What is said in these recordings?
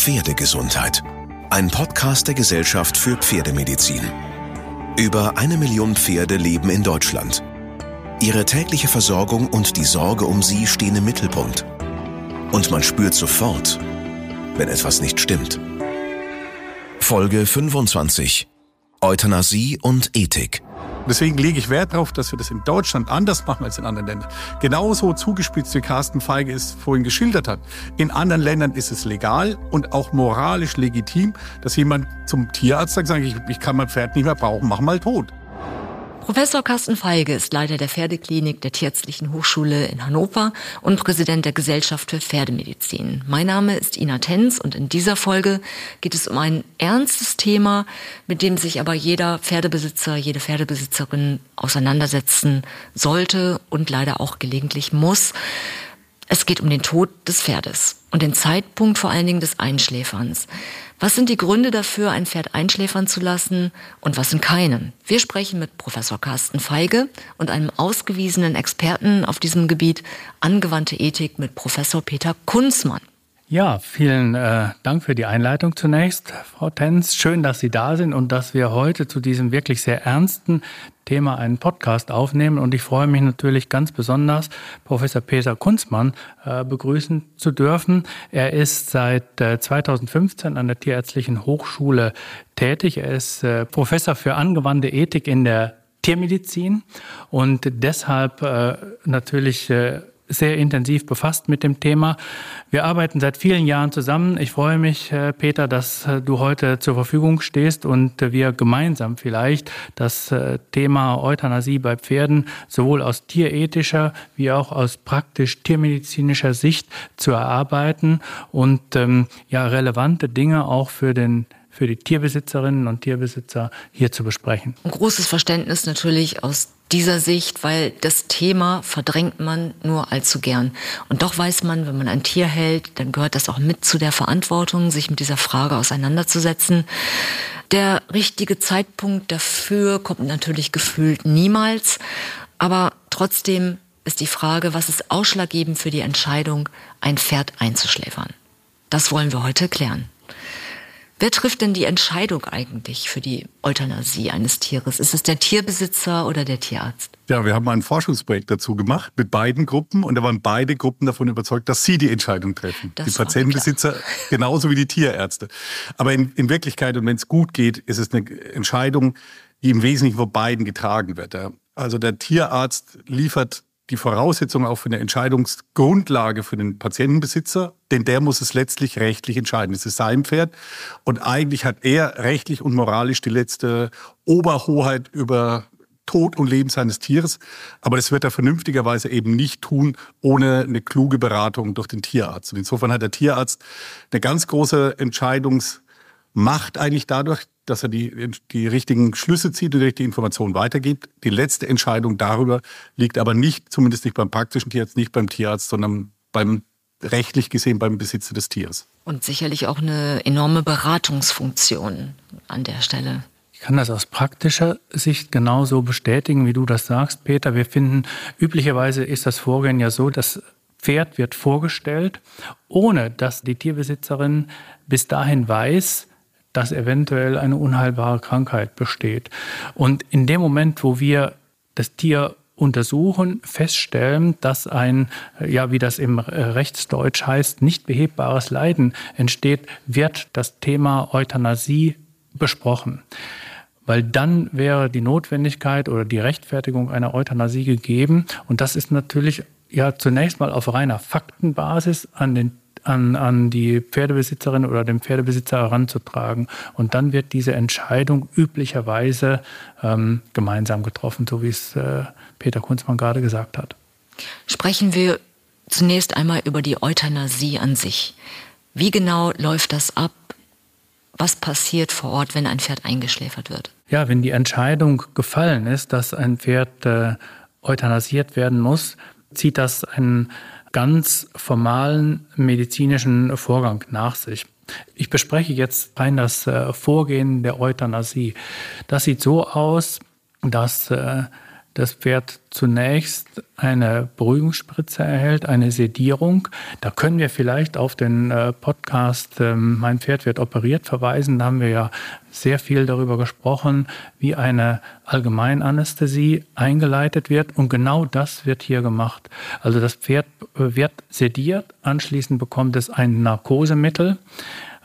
Pferdegesundheit. Ein Podcast der Gesellschaft für Pferdemedizin. Über eine Million Pferde leben in Deutschland. Ihre tägliche Versorgung und die Sorge um sie stehen im Mittelpunkt. Und man spürt sofort, wenn etwas nicht stimmt. Folge 25. Euthanasie und Ethik. Deswegen lege ich Wert darauf, dass wir das in Deutschland anders machen als in anderen Ländern. Genauso zugespitzt, wie Carsten Feige es vorhin geschildert hat. In anderen Ländern ist es legal und auch moralisch legitim, dass jemand zum Tierarzt sagt, ich, ich kann mein Pferd nicht mehr brauchen, mach mal tot. Professor Carsten Feige ist Leiter der Pferdeklinik der Tierärztlichen Hochschule in Hannover und Präsident der Gesellschaft für Pferdemedizin. Mein Name ist Ina Tenz und in dieser Folge geht es um ein ernstes Thema, mit dem sich aber jeder Pferdebesitzer, jede Pferdebesitzerin auseinandersetzen sollte und leider auch gelegentlich muss. Es geht um den Tod des Pferdes und den Zeitpunkt vor allen Dingen des Einschläferns. Was sind die Gründe dafür, ein Pferd einschläfern zu lassen und was sind keine? Wir sprechen mit Professor Carsten Feige und einem ausgewiesenen Experten auf diesem Gebiet angewandte Ethik mit Professor Peter Kunzmann. Ja, vielen äh, Dank für die Einleitung zunächst, Frau Tenz. Schön, dass Sie da sind und dass wir heute zu diesem wirklich sehr ernsten Thema einen Podcast aufnehmen. Und ich freue mich natürlich ganz besonders, Professor Peter Kunzmann äh, begrüßen zu dürfen. Er ist seit äh, 2015 an der Tierärztlichen Hochschule tätig. Er ist äh, Professor für angewandte Ethik in der Tiermedizin und deshalb äh, natürlich äh, sehr intensiv befasst mit dem Thema. Wir arbeiten seit vielen Jahren zusammen. Ich freue mich, äh, Peter, dass äh, du heute zur Verfügung stehst und äh, wir gemeinsam vielleicht das Thema Euthanasie bei Pferden sowohl aus tierethischer wie auch aus praktisch tiermedizinischer Sicht zu erarbeiten und ähm, ja relevante Dinge auch für den für die Tierbesitzerinnen und Tierbesitzer hier zu besprechen. Ein großes Verständnis natürlich aus dieser Sicht, weil das Thema verdrängt man nur allzu gern. Und doch weiß man, wenn man ein Tier hält, dann gehört das auch mit zu der Verantwortung, sich mit dieser Frage auseinanderzusetzen. Der richtige Zeitpunkt dafür kommt natürlich gefühlt niemals. Aber trotzdem ist die Frage, was ist ausschlaggebend für die Entscheidung, ein Pferd einzuschläfern? Das wollen wir heute klären. Wer trifft denn die Entscheidung eigentlich für die Euthanasie eines Tieres? Ist es der Tierbesitzer oder der Tierarzt? Ja, wir haben ein Forschungsprojekt dazu gemacht mit beiden Gruppen und da waren beide Gruppen davon überzeugt, dass sie die Entscheidung treffen. Das die Patientenbesitzer genauso wie die Tierärzte. Aber in, in Wirklichkeit und wenn es gut geht, ist es eine Entscheidung, die im Wesentlichen von beiden getragen wird. Also der Tierarzt liefert die Voraussetzung auch für eine Entscheidungsgrundlage für den Patientenbesitzer, denn der muss es letztlich rechtlich entscheiden. Es ist sein Pferd und eigentlich hat er rechtlich und moralisch die letzte Oberhoheit über Tod und Leben seines Tieres. Aber das wird er vernünftigerweise eben nicht tun, ohne eine kluge Beratung durch den Tierarzt. Und insofern hat der Tierarzt eine ganz große Entscheidungsmacht eigentlich dadurch, dass er die, die richtigen Schlüsse zieht und die richtige Informationen weitergibt. Die letzte Entscheidung darüber liegt aber nicht, zumindest nicht beim praktischen Tierarzt, nicht beim Tierarzt, sondern beim rechtlich gesehen beim Besitzer des Tieres. Und sicherlich auch eine enorme Beratungsfunktion an der Stelle. Ich kann das aus praktischer Sicht genauso bestätigen, wie du das sagst, Peter. Wir finden, üblicherweise ist das Vorgehen ja so, das Pferd wird vorgestellt, ohne dass die Tierbesitzerin bis dahin weiß, dass eventuell eine unheilbare Krankheit besteht. Und in dem Moment, wo wir das Tier untersuchen, feststellen, dass ein, ja, wie das im Rechtsdeutsch heißt, nicht behebbares Leiden entsteht, wird das Thema Euthanasie besprochen. Weil dann wäre die Notwendigkeit oder die Rechtfertigung einer Euthanasie gegeben. Und das ist natürlich ja zunächst mal auf reiner Faktenbasis an den an, an die Pferdebesitzerin oder den Pferdebesitzer heranzutragen. Und dann wird diese Entscheidung üblicherweise ähm, gemeinsam getroffen, so wie es äh, Peter Kunzmann gerade gesagt hat. Sprechen wir zunächst einmal über die Euthanasie an sich. Wie genau läuft das ab? Was passiert vor Ort, wenn ein Pferd eingeschläfert wird? Ja, wenn die Entscheidung gefallen ist, dass ein Pferd äh, euthanasiert werden muss, zieht das einen ganz formalen medizinischen Vorgang nach sich. Ich bespreche jetzt rein das äh, Vorgehen der Euthanasie. Das sieht so aus, dass äh, das Pferd zunächst eine Beruhigungsspritze erhält, eine Sedierung. Da können wir vielleicht auf den äh, Podcast ähm, Mein Pferd wird operiert verweisen. Da haben wir ja sehr viel darüber gesprochen, wie eine Allgemeinanästhesie eingeleitet wird. Und genau das wird hier gemacht. Also das Pferd äh, wird sediert, anschließend bekommt es ein Narkosemittel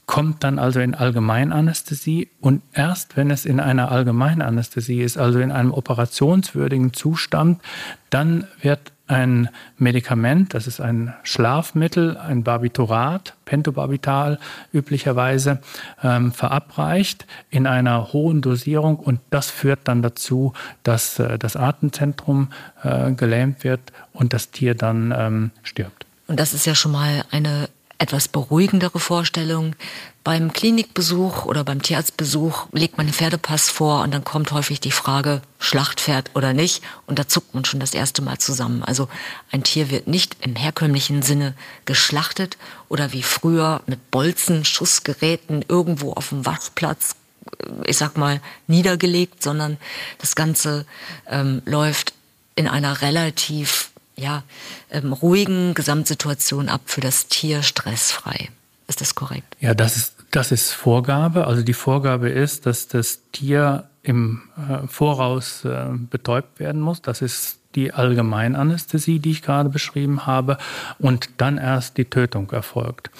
kommt dann also in Allgemeinanästhesie und erst wenn es in einer Allgemeinanästhesie ist, also in einem operationswürdigen Zustand, dann wird ein Medikament, das ist ein Schlafmittel, ein Barbiturat, Pentobarbital üblicherweise, ähm, verabreicht in einer hohen Dosierung und das führt dann dazu, dass äh, das Atemzentrum äh, gelähmt wird und das Tier dann ähm, stirbt. Und das ist ja schon mal eine etwas beruhigendere Vorstellung. Beim Klinikbesuch oder beim Tierarztbesuch legt man den Pferdepass vor und dann kommt häufig die Frage, Schlachtpferd oder nicht. Und da zuckt man schon das erste Mal zusammen. Also ein Tier wird nicht im herkömmlichen Sinne geschlachtet oder wie früher mit Bolzen, Schussgeräten irgendwo auf dem Waschplatz, äh, ich sag mal, niedergelegt, sondern das Ganze ähm, läuft in einer relativ ja, ähm, ruhigen Gesamtsituation ab für das Tier stressfrei. Ist das korrekt? Ja, das ist, das ist Vorgabe. Also die Vorgabe ist, dass das Tier im äh, Voraus äh, betäubt werden muss. Das ist die Allgemeinanästhesie, die ich gerade beschrieben habe, und dann erst die Tötung erfolgt.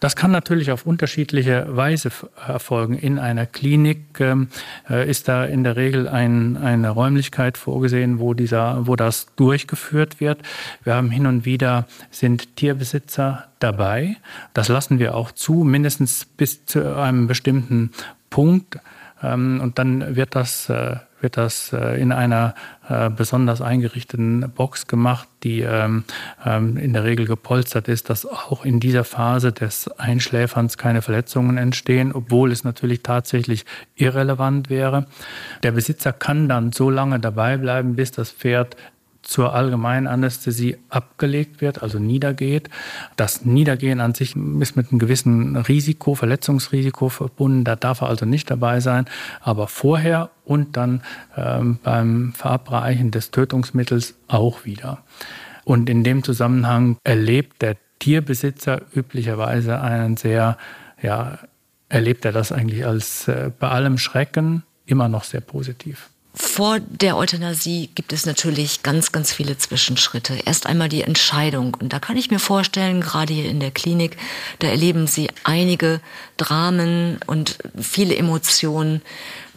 Das kann natürlich auf unterschiedliche Weise erfolgen. In einer Klinik ähm, äh, ist da in der Regel ein, eine Räumlichkeit vorgesehen, wo, dieser, wo das durchgeführt wird. Wir haben hin und wieder sind Tierbesitzer dabei. Das lassen wir auch zu, mindestens bis zu einem bestimmten Punkt. Ähm, und dann wird das äh, wird das äh, in einer äh, besonders eingerichteten Box gemacht, die ähm, ähm, in der Regel gepolstert ist, dass auch in dieser Phase des Einschläferns keine Verletzungen entstehen, obwohl es natürlich tatsächlich irrelevant wäre. Der Besitzer kann dann so lange dabei bleiben, bis das Pferd zur allgemeinen Anästhesie abgelegt wird, also niedergeht. Das Niedergehen an sich ist mit einem gewissen Risiko, Verletzungsrisiko verbunden. Da darf er also nicht dabei sein. Aber vorher und dann ähm, beim Verabreichen des Tötungsmittels auch wieder. Und in dem Zusammenhang erlebt der Tierbesitzer üblicherweise einen sehr, ja, erlebt er das eigentlich als äh, bei allem Schrecken immer noch sehr positiv. Vor der Euthanasie gibt es natürlich ganz, ganz viele Zwischenschritte. Erst einmal die Entscheidung. Und da kann ich mir vorstellen, gerade hier in der Klinik, da erleben Sie einige Dramen und viele Emotionen,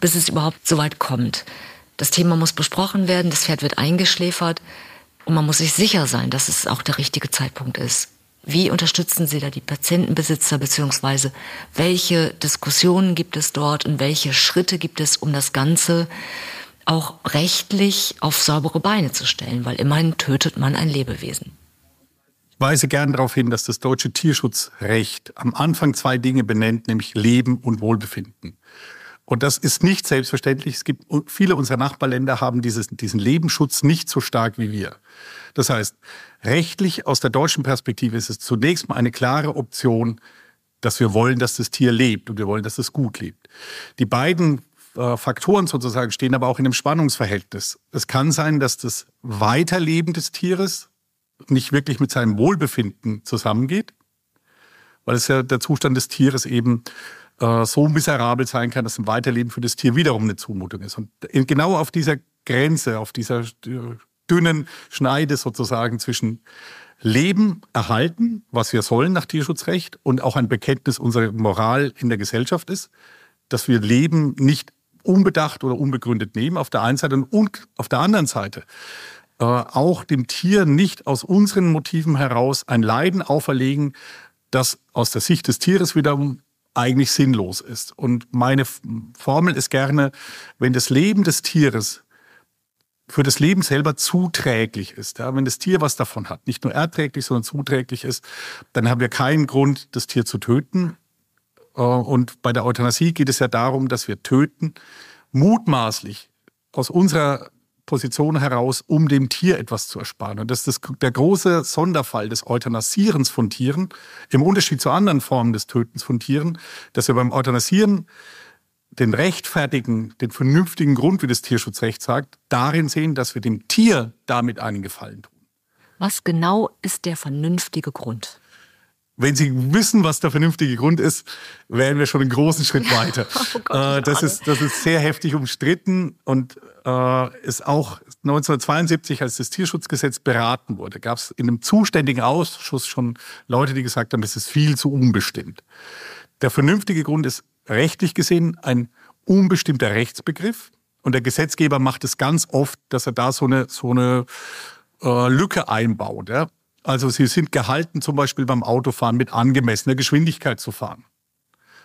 bis es überhaupt so weit kommt. Das Thema muss besprochen werden, das Pferd wird eingeschläfert und man muss sich sicher sein, dass es auch der richtige Zeitpunkt ist. Wie unterstützen Sie da die Patientenbesitzer beziehungsweise welche Diskussionen gibt es dort und welche Schritte gibt es, um das Ganze auch rechtlich auf saubere Beine zu stellen, weil immerhin tötet man ein Lebewesen. Ich weise gern darauf hin, dass das deutsche Tierschutzrecht am Anfang zwei Dinge benennt, nämlich Leben und Wohlbefinden. Und das ist nicht selbstverständlich. Es gibt viele unserer Nachbarländer haben dieses, diesen Lebensschutz nicht so stark wie wir. Das heißt, rechtlich aus der deutschen Perspektive ist es zunächst mal eine klare Option, dass wir wollen, dass das Tier lebt und wir wollen, dass es gut lebt. Die beiden äh, Faktoren sozusagen stehen aber auch in einem Spannungsverhältnis. Es kann sein, dass das Weiterleben des Tieres nicht wirklich mit seinem Wohlbefinden zusammengeht, weil es ja der Zustand des Tieres eben äh, so miserabel sein kann, dass ein Weiterleben für das Tier wiederum eine Zumutung ist. Und genau auf dieser Grenze, auf dieser dünnen Schneide sozusagen zwischen Leben erhalten, was wir sollen nach Tierschutzrecht und auch ein Bekenntnis unserer Moral in der Gesellschaft ist, dass wir Leben nicht unbedacht oder unbegründet nehmen, auf der einen Seite und auf der anderen Seite äh, auch dem Tier nicht aus unseren Motiven heraus ein Leiden auferlegen, das aus der Sicht des Tieres wiederum eigentlich sinnlos ist. Und meine Formel ist gerne, wenn das Leben des Tieres für das Leben selber zuträglich ist. Ja, wenn das Tier was davon hat, nicht nur erträglich, sondern zuträglich ist, dann haben wir keinen Grund, das Tier zu töten. Äh, und bei der Euthanasie geht es ja darum, dass wir töten, mutmaßlich aus unserer Position heraus, um dem Tier etwas zu ersparen. Und das ist der große Sonderfall des Euthanasierens von Tieren, im Unterschied zu anderen Formen des Tötens von Tieren, dass wir beim Euthanasieren den rechtfertigen, den vernünftigen Grund, wie das Tierschutzrecht sagt, darin sehen, dass wir dem Tier damit einen Gefallen tun. Was genau ist der vernünftige Grund? Wenn Sie wissen, was der vernünftige Grund ist, wären wir schon einen großen Schritt weiter. oh Gott, äh, das, ist, das ist sehr heftig umstritten und äh, ist auch 1972, als das Tierschutzgesetz beraten wurde, gab es in einem zuständigen Ausschuss schon Leute, die gesagt haben, es ist viel zu unbestimmt. Der vernünftige Grund ist rechtlich gesehen ein unbestimmter Rechtsbegriff und der Gesetzgeber macht es ganz oft, dass er da so eine, so eine äh, Lücke einbaut. Ja? Also Sie sind gehalten, zum Beispiel beim Autofahren mit angemessener Geschwindigkeit zu fahren.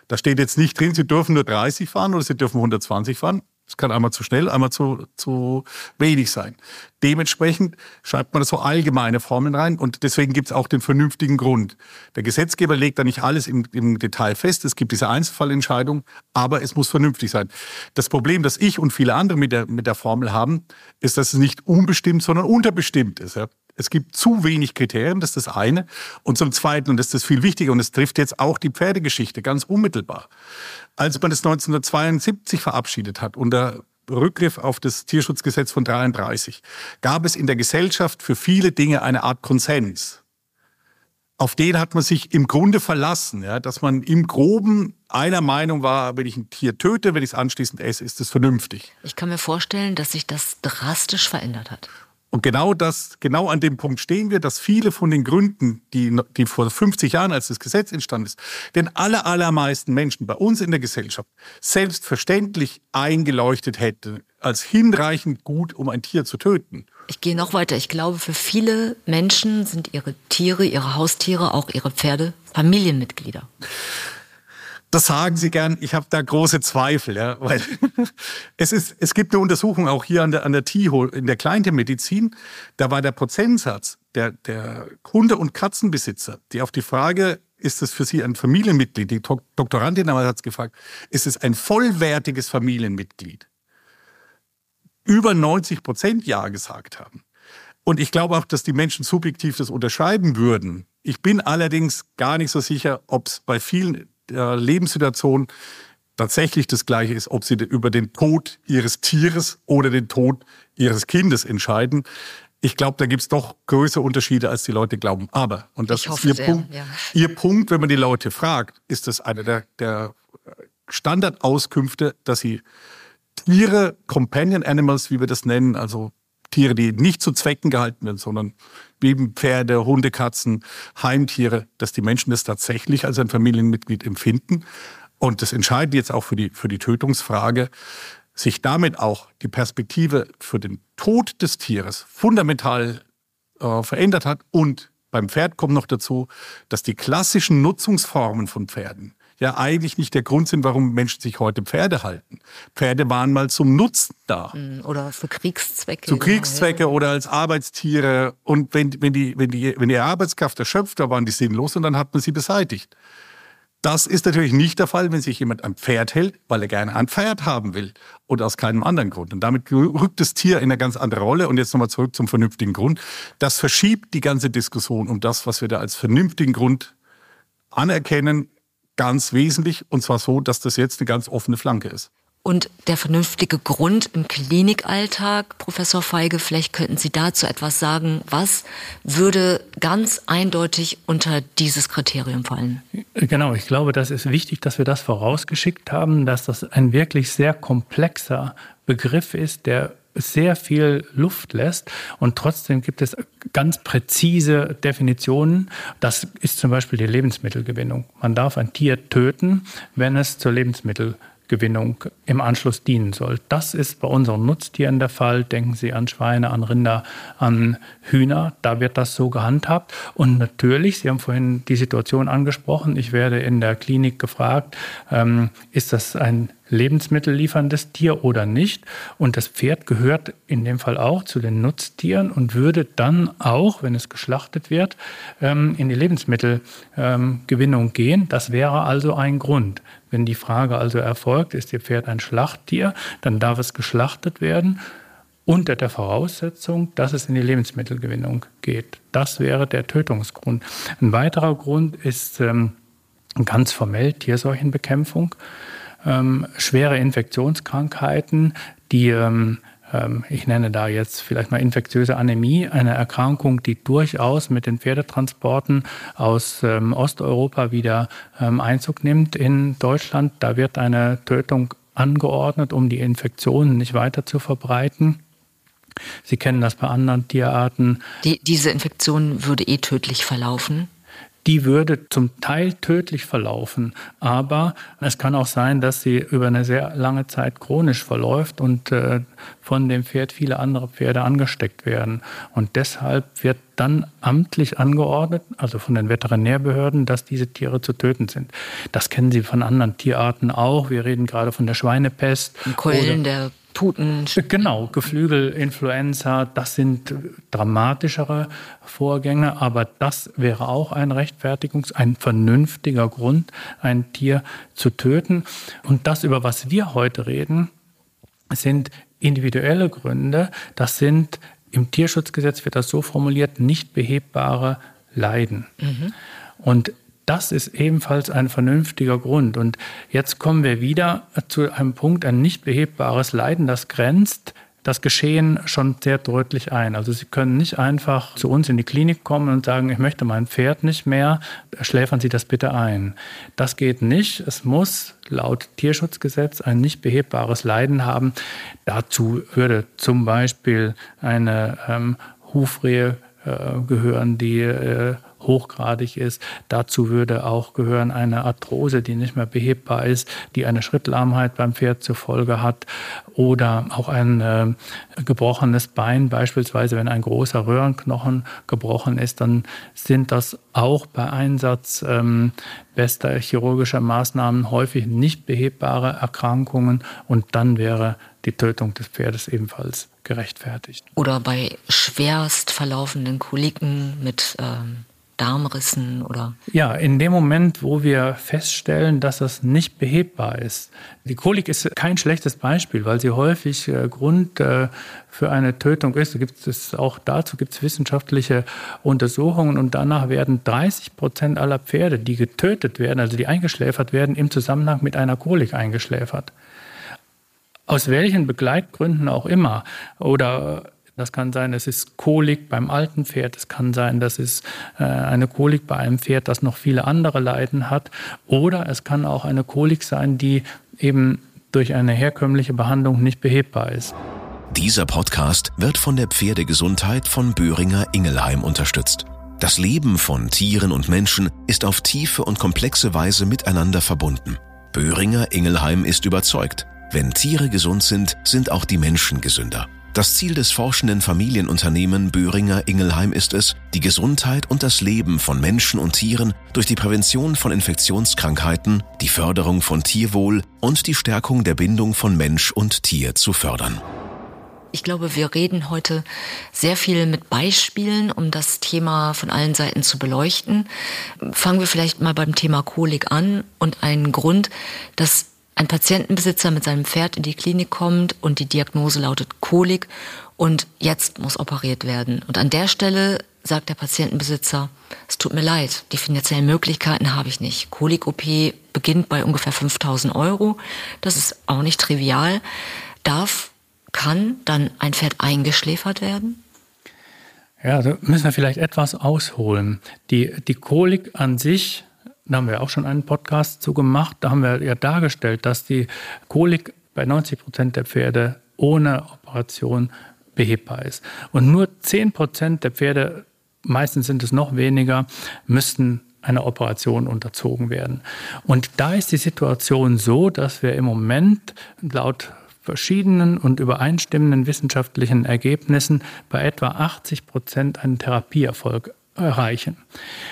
Da steht jetzt nicht drin, Sie dürfen nur 30 fahren oder Sie dürfen 120 fahren. Es kann einmal zu schnell, einmal zu, zu wenig sein. Dementsprechend schreibt man so allgemeine Formeln rein und deswegen gibt es auch den vernünftigen Grund. Der Gesetzgeber legt da nicht alles im, im Detail fest. Es gibt diese Einzelfallentscheidung, aber es muss vernünftig sein. Das Problem, das ich und viele andere mit der, mit der Formel haben, ist, dass es nicht unbestimmt, sondern unterbestimmt ist. Ja? Es gibt zu wenig Kriterien, das ist das eine. Und zum Zweiten, und das ist viel wichtiger, und es trifft jetzt auch die Pferdegeschichte ganz unmittelbar. Als man das 1972 verabschiedet hat, unter Rückgriff auf das Tierschutzgesetz von 33, gab es in der Gesellschaft für viele Dinge eine Art Konsens. Auf den hat man sich im Grunde verlassen, ja, dass man im Groben einer Meinung war, wenn ich ein Tier töte, wenn ich es anschließend esse, ist es vernünftig. Ich kann mir vorstellen, dass sich das drastisch verändert hat. Und genau das, genau an dem Punkt stehen wir, dass viele von den Gründen, die, die vor 50 Jahren, als das Gesetz entstanden ist, den aller, allermeisten Menschen bei uns in der Gesellschaft selbstverständlich eingeleuchtet hätte, als hinreichend gut, um ein Tier zu töten. Ich gehe noch weiter. Ich glaube, für viele Menschen sind ihre Tiere, ihre Haustiere, auch ihre Pferde Familienmitglieder. Das sagen Sie gern. Ich habe da große Zweifel, ja, weil es ist, es gibt eine Untersuchung auch hier an der, an der TIHO in der Kleintiermedizin. Da war der Prozentsatz der, der Hunde- und Katzenbesitzer, die auf die Frage, ist es für Sie ein Familienmitglied? Die Doktorandin hat es gefragt, ist es ein vollwertiges Familienmitglied? Über 90 Prozent Ja gesagt haben. Und ich glaube auch, dass die Menschen subjektiv das unterscheiden würden. Ich bin allerdings gar nicht so sicher, ob es bei vielen der Lebenssituation tatsächlich das Gleiche ist, ob sie über den Tod ihres Tieres oder den Tod ihres Kindes entscheiden. Ich glaube, da gibt es doch größere Unterschiede, als die Leute glauben. Aber, und das ist ihr, sehr, Punkt, ja. ihr Punkt, wenn man die Leute fragt, ist das einer der, der Standardauskünfte, dass sie Tiere, Companion Animals, wie wir das nennen, also Tiere, die nicht zu Zwecken gehalten werden, sondern wie Pferde, Hunde, Katzen, Heimtiere, dass die Menschen das tatsächlich als ein Familienmitglied empfinden. Und das Entscheidende jetzt auch für die, für die Tötungsfrage, sich damit auch die Perspektive für den Tod des Tieres fundamental äh, verändert hat. Und beim Pferd kommt noch dazu, dass die klassischen Nutzungsformen von Pferden, ja eigentlich nicht der Grund sind, warum Menschen sich heute Pferde halten. Pferde waren mal zum Nutzen da. Hm, oder für Kriegszwecke. Zu Kriegszwecke oder als Arbeitstiere. Und wenn, wenn, die, wenn, die, wenn die Arbeitskraft erschöpft war, waren die sinnlos und dann hat man sie beseitigt. Das ist natürlich nicht der Fall, wenn sich jemand ein Pferd hält, weil er gerne ein Pferd haben will und aus keinem anderen Grund. Und damit rückt das Tier in eine ganz andere Rolle. Und jetzt nochmal zurück zum vernünftigen Grund. Das verschiebt die ganze Diskussion um das, was wir da als vernünftigen Grund anerkennen, ganz wesentlich. Und zwar so, dass das jetzt eine ganz offene Flanke ist. Und der vernünftige Grund im Klinikalltag, Professor Feige, vielleicht könnten Sie dazu etwas sagen. Was würde ganz eindeutig unter dieses Kriterium fallen? Genau, ich glaube, das ist wichtig, dass wir das vorausgeschickt haben, dass das ein wirklich sehr komplexer Begriff ist, der sehr viel Luft lässt und trotzdem gibt es ganz präzise Definitionen. Das ist zum Beispiel die Lebensmittelgewinnung. Man darf ein Tier töten, wenn es zur Lebensmittelgewinnung Gewinnung im Anschluss dienen soll. Das ist bei unseren Nutztieren der Fall. Denken Sie an Schweine, an Rinder, an Hühner. Da wird das so gehandhabt. Und natürlich, Sie haben vorhin die Situation angesprochen. Ich werde in der Klinik gefragt, ähm, ist das ein Lebensmittel lieferndes Tier oder nicht. Und das Pferd gehört in dem Fall auch zu den Nutztieren und würde dann auch, wenn es geschlachtet wird, ähm, in die Lebensmittelgewinnung ähm, gehen. Das wäre also ein Grund. Wenn die Frage also erfolgt, ist Ihr Pferd ein Schlachttier, dann darf es geschlachtet werden unter der Voraussetzung, dass es in die Lebensmittelgewinnung geht. Das wäre der Tötungsgrund. Ein weiterer Grund ist ähm, ganz formell Tierseuchenbekämpfung. ähm, schwere Infektionskrankheiten, die ähm, ich nenne da jetzt vielleicht mal infektiöse Anämie, eine Erkrankung, die durchaus mit den Pferdetransporten aus ähm, Osteuropa wieder ähm, Einzug nimmt in Deutschland. Da wird eine Tötung angeordnet, um die Infektionen nicht weiter zu verbreiten. Sie kennen das bei anderen Tierarten. Die, diese Infektion würde eh tödlich verlaufen? Die würde zum Teil tödlich verlaufen. Aber es kann auch sein, dass sie über eine sehr lange Zeit chronisch verläuft und äh, von dem Pferd viele andere Pferde angesteckt werden. Und deshalb wird dann amtlich angeordnet, also von den Veterinärbehörden, dass diese Tiere zu töten sind. Das kennen Sie von anderen Tierarten auch. Wir reden gerade von der Schweinepest. Keulen der Puten. Genau, Geflügelinfluenza, das sind dramatischere Vorgänge, aber das wäre auch ein Rechtfertigungs-, ein vernünftiger Grund, ein Tier zu töten. Und das, über was wir heute reden, sind individuelle Gründe. Das sind im Tierschutzgesetz wird das so formuliert, nicht behebbare Leiden. Mhm. Und das ist ebenfalls ein vernünftiger Grund. Und jetzt kommen wir wieder zu einem Punkt, ein nicht behebbares Leiden, das grenzt das Geschehen schon sehr deutlich ein. Also Sie können nicht einfach zu uns in die Klinik kommen und sagen, ich möchte mein Pferd nicht mehr, schläfern Sie das bitte ein. Das geht nicht. Es muss laut Tierschutzgesetz ein nicht behebbares Leiden haben. Dazu würde zum Beispiel eine ähm, Hufrehe äh, gehören, die äh, hochgradig ist. Dazu würde auch gehören eine Arthrose, die nicht mehr behebbar ist, die eine Schrittlahmheit beim Pferd zur Folge hat oder auch ein äh, gebrochenes Bein, beispielsweise wenn ein großer Röhrenknochen gebrochen ist, dann sind das auch bei Einsatz ähm, bester chirurgischer Maßnahmen häufig nicht behebbare Erkrankungen und dann wäre die Tötung des Pferdes ebenfalls gerechtfertigt. Oder bei schwerst verlaufenden Koliken mit ähm Darmrissen oder? Ja, in dem Moment, wo wir feststellen, dass das nicht behebbar ist. Die Kolik ist kein schlechtes Beispiel, weil sie häufig äh, Grund äh, für eine Tötung ist. Gibt es auch dazu gibt es wissenschaftliche Untersuchungen und danach werden 30 Prozent aller Pferde, die getötet werden, also die eingeschläfert werden, im Zusammenhang mit einer Kolik eingeschläfert. Aus welchen Begleitgründen auch immer oder das kann sein, es ist Kolik beim alten Pferd. Es kann sein, dass es äh, eine Kolik bei einem Pferd, das noch viele andere Leiden hat. Oder es kann auch eine Kolik sein, die eben durch eine herkömmliche Behandlung nicht behebbar ist. Dieser Podcast wird von der Pferdegesundheit von Böhringer Ingelheim unterstützt. Das Leben von Tieren und Menschen ist auf tiefe und komplexe Weise miteinander verbunden. Böhringer Ingelheim ist überzeugt, wenn Tiere gesund sind, sind auch die Menschen gesünder. Das Ziel des forschenden Familienunternehmen Böhringer Ingelheim ist es, die Gesundheit und das Leben von Menschen und Tieren durch die Prävention von Infektionskrankheiten, die Förderung von Tierwohl und die Stärkung der Bindung von Mensch und Tier zu fördern. Ich glaube, wir reden heute sehr viel mit Beispielen, um das Thema von allen Seiten zu beleuchten. Fangen wir vielleicht mal beim Thema Kolik an und einen Grund, dass ein Patientenbesitzer mit seinem Pferd in die Klinik kommt und die Diagnose lautet Kolik und jetzt muss operiert werden. Und an der Stelle sagt der Patientenbesitzer, es tut mir leid, die finanziellen Möglichkeiten habe ich nicht. Kolik-OP beginnt bei ungefähr 5000 Euro. Das ist auch nicht trivial. Darf, kann dann ein Pferd eingeschläfert werden? Ja, da müssen wir vielleicht etwas ausholen. Die, die Kolik an sich da haben wir auch schon einen Podcast zu gemacht. Da haben wir ja dargestellt, dass die Kolik bei 90 Prozent der Pferde ohne Operation behebbar ist. Und nur 10 Prozent der Pferde, meistens sind es noch weniger, müssten einer Operation unterzogen werden. Und da ist die Situation so, dass wir im Moment laut verschiedenen und übereinstimmenden wissenschaftlichen Ergebnissen bei etwa 80 Prozent einen Therapieerfolg erreichen.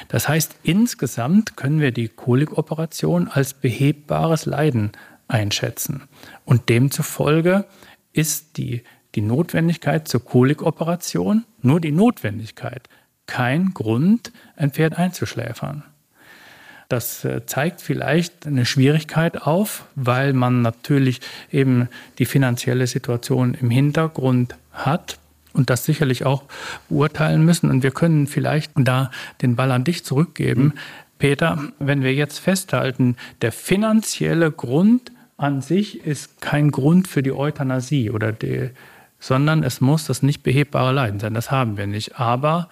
Das heißt, insgesamt können wir die Kolikoperation als behebbares Leiden einschätzen. Und demzufolge ist die, die Notwendigkeit zur Kolikoperation nur die Notwendigkeit, kein Grund, ein Pferd einzuschläfern. Das äh, zeigt vielleicht eine Schwierigkeit auf, weil man natürlich eben die finanzielle Situation im Hintergrund hat und das sicherlich auch beurteilen müssen. Und wir können vielleicht da den Ball an dich zurückgeben. Mhm. Peter, wenn wir jetzt festhalten, der finanzielle Grund, an sich ist kein Grund für die Euthanasie oder die, sondern es muss das nicht behebbare Leiden sein. Das haben wir nicht. Aber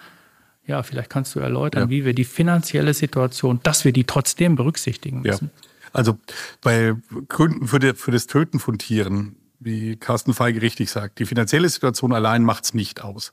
ja, vielleicht kannst du erläutern, ja. wie wir die finanzielle Situation, dass wir die trotzdem berücksichtigen müssen. Ja. Also bei Gründen für, die, für das Töten von Tieren, wie Carsten Feige richtig sagt, die finanzielle Situation allein macht es nicht aus.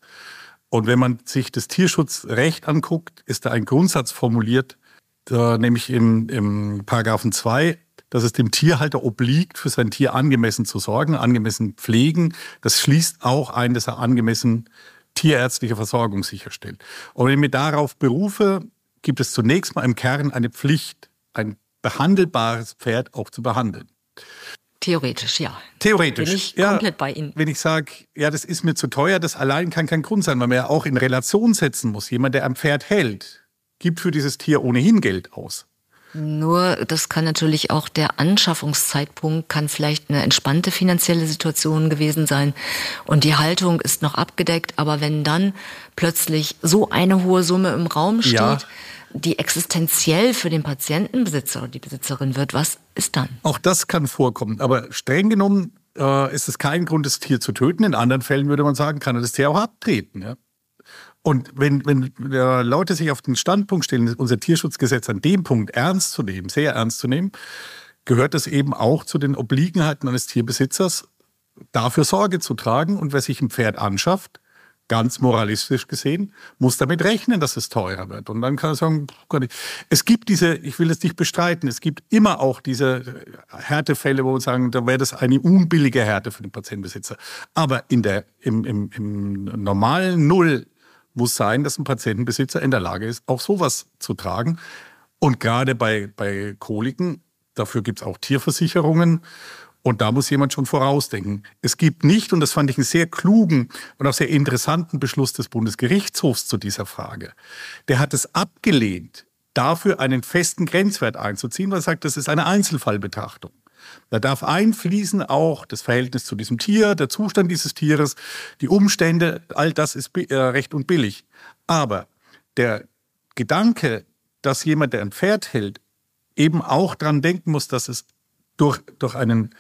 Und wenn man sich das Tierschutzrecht anguckt, ist da ein Grundsatz formuliert, da, nämlich im, im Paragraphen 2, dass es dem Tierhalter obliegt, für sein Tier angemessen zu sorgen, angemessen pflegen. Das schließt auch ein, dass er angemessen tierärztliche Versorgung sicherstellt. Und wenn ich mich darauf berufe, gibt es zunächst mal im Kern eine Pflicht, ein behandelbares Pferd auch zu behandeln. Theoretisch, ja. Theoretisch. Bin ich komplett ja, bei Ihnen. Wenn ich sage, ja, das ist mir zu teuer, das allein kann kein Grund sein, weil man ja auch in Relation setzen muss. Jemand, der am Pferd hält, gibt für dieses Tier ohnehin Geld aus. Nur, das kann natürlich auch der Anschaffungszeitpunkt, kann vielleicht eine entspannte finanzielle Situation gewesen sein und die Haltung ist noch abgedeckt, aber wenn dann plötzlich so eine hohe Summe im Raum steht, ja. Die existenziell für den Patientenbesitzer oder die Besitzerin wird, was ist dann? Auch das kann vorkommen, aber streng genommen äh, ist es kein Grund, das Tier zu töten. In anderen Fällen würde man sagen, kann er das Tier auch abtreten. Ja? Und wenn, wenn Leute sich auf den Standpunkt stellen, unser Tierschutzgesetz an dem Punkt ernst zu nehmen, sehr ernst zu nehmen, gehört es eben auch zu den Obliegenheiten eines Tierbesitzers, dafür Sorge zu tragen. Und wer sich ein Pferd anschafft, ganz moralistisch gesehen, muss damit rechnen, dass es teurer wird. Und dann kann er sagen, es gibt diese, ich will es nicht bestreiten, es gibt immer auch diese Härtefälle, wo wir sagen, da wäre das eine unbillige Härte für den Patientenbesitzer. Aber in der, im, im, im normalen Null muss sein, dass ein Patientenbesitzer in der Lage ist, auch sowas zu tragen. Und gerade bei, bei Koliken, dafür gibt es auch Tierversicherungen. Und da muss jemand schon vorausdenken. Es gibt nicht, und das fand ich einen sehr klugen und auch sehr interessanten Beschluss des Bundesgerichtshofs zu dieser Frage. Der hat es abgelehnt, dafür einen festen Grenzwert einzuziehen, weil er sagt, das ist eine Einzelfallbetrachtung. Da darf einfließen auch das Verhältnis zu diesem Tier, der Zustand dieses Tieres, die Umstände, all das ist äh, recht und billig. Aber der Gedanke, dass jemand, der ein Pferd hält, eben auch daran denken muss, dass es durch, durch einen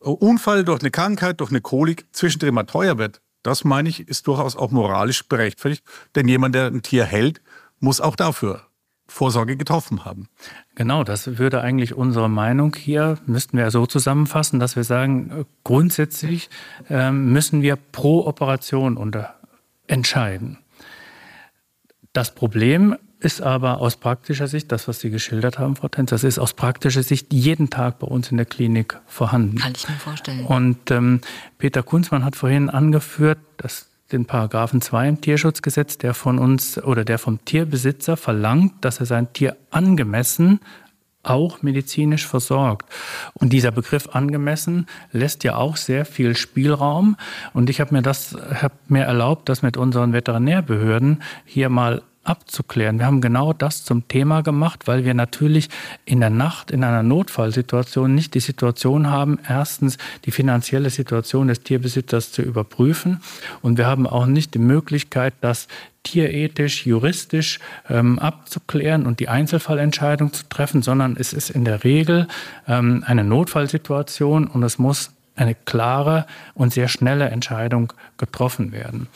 Unfall, durch eine Krankheit, durch eine Kolik zwischendrin mal teuer wird, das meine ich, ist durchaus auch moralisch berechtfertigt. Denn jemand, der ein Tier hält, muss auch dafür Vorsorge getroffen haben. Genau, das würde eigentlich unsere Meinung hier, müssten wir so zusammenfassen, dass wir sagen, äh, grundsätzlich äh, müssen wir pro Operation unter entscheiden. Das Problem ist aber aus praktischer Sicht, das, was Sie geschildert haben, Frau Tenz, das ist aus praktischer Sicht jeden Tag bei uns in der Klinik vorhanden. Kann ich mir vorstellen. Und ähm, Peter Kunzmann hat vorhin angeführt, dass den Paragraphen 2 im Tierschutzgesetz, der von uns oder der vom Tierbesitzer verlangt, dass er sein Tier angemessen auch medizinisch versorgt. Und dieser Begriff angemessen lässt ja auch sehr viel Spielraum. Und ich habe mir das, habe mir erlaubt, das mit unseren Veterinärbehörden hier mal abzuklären. Wir haben genau das zum Thema gemacht, weil wir natürlich in der Nacht in einer Notfallsituation nicht die Situation haben, erstens die finanzielle Situation des Tierbesitzers zu überprüfen und wir haben auch nicht die Möglichkeit, das tierethisch, juristisch ähm, abzuklären und die Einzelfallentscheidung zu treffen, sondern es ist in der Regel ähm, eine Notfallsituation und es muss eine klare und sehr schnelle Entscheidung getroffen werden.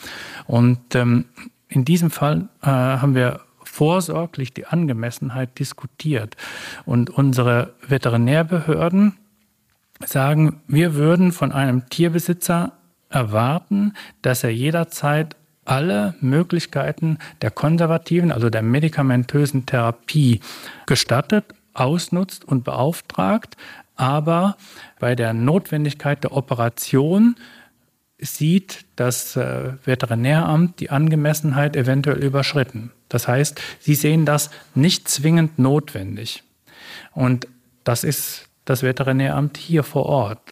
Und ähm, in diesem Fall äh, haben wir vorsorglich die Angemessenheit diskutiert. Und unsere Veterinärbehörden sagen, wir würden von einem Tierbesitzer erwarten, dass er jederzeit alle Möglichkeiten der konservativen, also der medikamentösen Therapie gestattet, ausnutzt und beauftragt, aber bei der Notwendigkeit der Operation sieht das äh, Veterinäramt die Angemessenheit eventuell überschritten. Das heißt, sie sehen das nicht zwingend notwendig. Und das ist das Veterinäramt hier vor Ort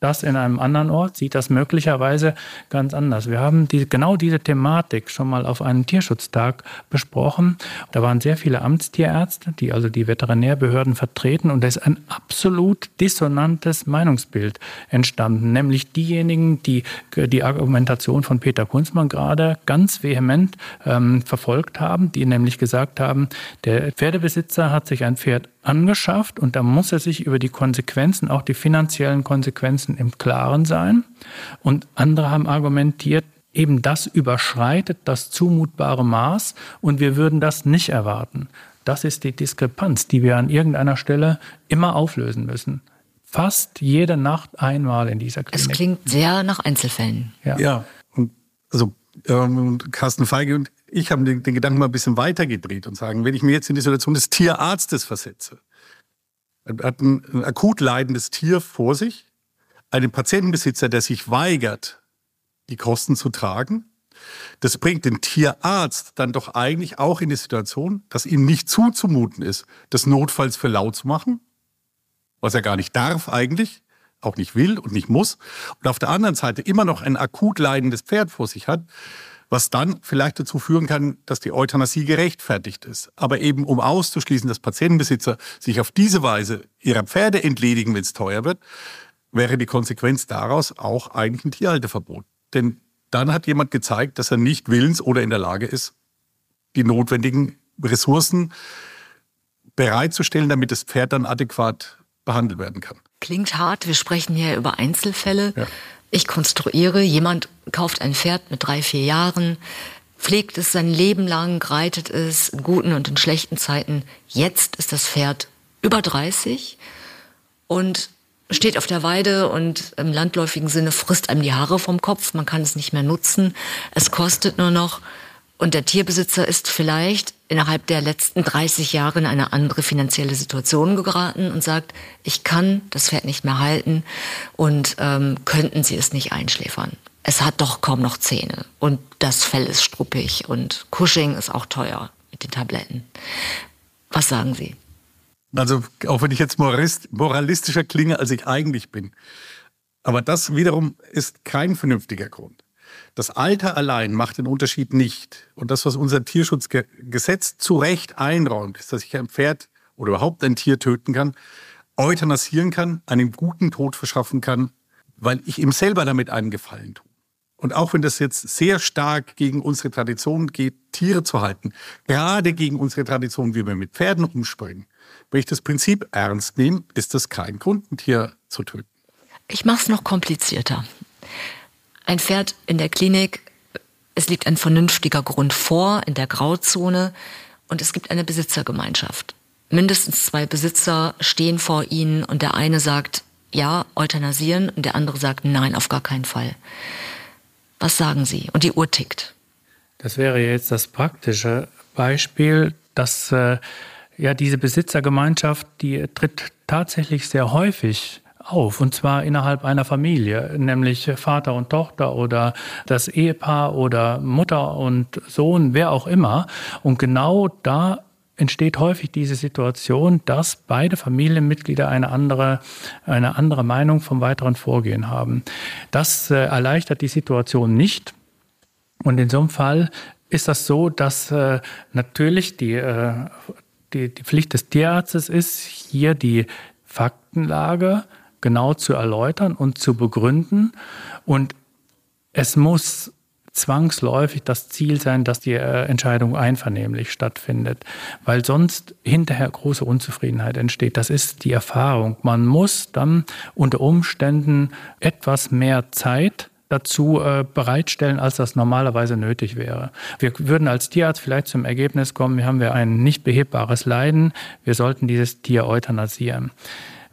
das in einem anderen Ort sieht das möglicherweise ganz anders. Wir haben die, genau diese Thematik schon mal auf einem Tierschutztag besprochen. Da waren sehr viele Amtstierärzte, die also die Veterinärbehörden vertreten und da ist ein absolut dissonantes Meinungsbild entstanden, nämlich diejenigen, die die Argumentation von Peter Kunzmann gerade ganz vehement ähm, verfolgt haben, die nämlich gesagt haben, der Pferdebesitzer hat sich ein Pferd angeschafft und da muss er sich über die Konsequenzen, auch die finanziellen Konsequenzen im Klaren sein. Und andere haben argumentiert, eben das überschreitet das zumutbare Maß und wir würden das nicht erwarten. Das ist die Diskrepanz, die wir an irgendeiner Stelle immer auflösen müssen. Fast jede Nacht einmal in dieser Klinik. Es klingt sehr nach Einzelfällen. Ja, ja. und also ähm, Carsten Feige und ich haben den, den Gedanken mal ein bisschen weitergedreht und sagen, wenn ich mir jetzt in die Situation des Tierarztes versetze, hat ein, ein akut leidendes Tier vor sich, einen Patientenbesitzer, der sich weigert, die Kosten zu tragen. Das bringt den Tierarzt dann doch eigentlich auch in die Situation, dass ihm nicht zuzumuten ist, das notfalls für laut zu machen, was er gar nicht darf eigentlich, auch nicht will und nicht muss. Und auf der anderen Seite immer noch ein akut leidendes Pferd vor sich hat, was dann vielleicht dazu führen kann, dass die Euthanasie gerechtfertigt ist. Aber eben um auszuschließen, dass Patientenbesitzer sich auf diese Weise ihrer Pferde entledigen, wenn es teuer wird, wäre die Konsequenz daraus auch eigentlich ein Tierhalteverbot. Denn dann hat jemand gezeigt, dass er nicht willens oder in der Lage ist, die notwendigen Ressourcen bereitzustellen, damit das Pferd dann adäquat behandelt werden kann. Klingt hart, wir sprechen hier über Einzelfälle. Ja. Ich konstruiere, jemand kauft ein Pferd mit drei, vier Jahren, pflegt es sein Leben lang, reitet es in guten und in schlechten Zeiten. Jetzt ist das Pferd über 30 und steht auf der Weide und im landläufigen Sinne frisst einem die Haare vom Kopf. Man kann es nicht mehr nutzen. Es kostet nur noch. Und der Tierbesitzer ist vielleicht innerhalb der letzten 30 Jahre in eine andere finanzielle Situation geraten und sagt, ich kann das Pferd nicht mehr halten und ähm, könnten Sie es nicht einschläfern. Es hat doch kaum noch Zähne und das Fell ist struppig und Cushing ist auch teuer mit den Tabletten. Was sagen Sie? Also auch wenn ich jetzt moralistischer klinge, als ich eigentlich bin. Aber das wiederum ist kein vernünftiger Grund. Das Alter allein macht den Unterschied nicht. Und das, was unser Tierschutzgesetz zu Recht einräumt, ist, dass ich ein Pferd oder überhaupt ein Tier töten kann, euthanasieren kann, einen guten Tod verschaffen kann, weil ich ihm selber damit einen Gefallen tue. Und auch wenn das jetzt sehr stark gegen unsere Tradition geht, Tiere zu halten, gerade gegen unsere Tradition, wie wir mit Pferden umspringen, wenn ich das Prinzip ernst nehme, ist das kein Grund, ein Tier zu töten. Ich mache es noch komplizierter. Ein Pferd in der Klinik, es liegt ein vernünftiger Grund vor in der Grauzone und es gibt eine Besitzergemeinschaft. Mindestens zwei Besitzer stehen vor ihnen und der eine sagt, ja, euthanasieren und der andere sagt, nein, auf gar keinen Fall. Was sagen Sie? Und die Uhr tickt. Das wäre jetzt das praktische Beispiel, dass äh, ja diese Besitzergemeinschaft, die tritt tatsächlich sehr häufig auf, und zwar innerhalb einer Familie, nämlich Vater und Tochter oder das Ehepaar oder Mutter und Sohn, wer auch immer. Und genau da entsteht häufig diese Situation, dass beide Familienmitglieder eine andere, eine andere Meinung vom weiteren Vorgehen haben. Das äh, erleichtert die Situation nicht. Und in so einem Fall ist das so, dass äh, natürlich die, äh, die, die Pflicht des Tierarztes ist, hier die Faktenlage genau zu erläutern und zu begründen. Und es muss zwangsläufig das Ziel sein, dass die äh, Entscheidung einvernehmlich stattfindet, weil sonst hinterher große Unzufriedenheit entsteht. Das ist die Erfahrung. Man muss dann unter Umständen etwas mehr Zeit dazu äh, bereitstellen, als das normalerweise nötig wäre. Wir würden als Tierarzt vielleicht zum Ergebnis kommen, wir haben wir ein nicht behebbares Leiden, wir sollten dieses Tier euthanasieren.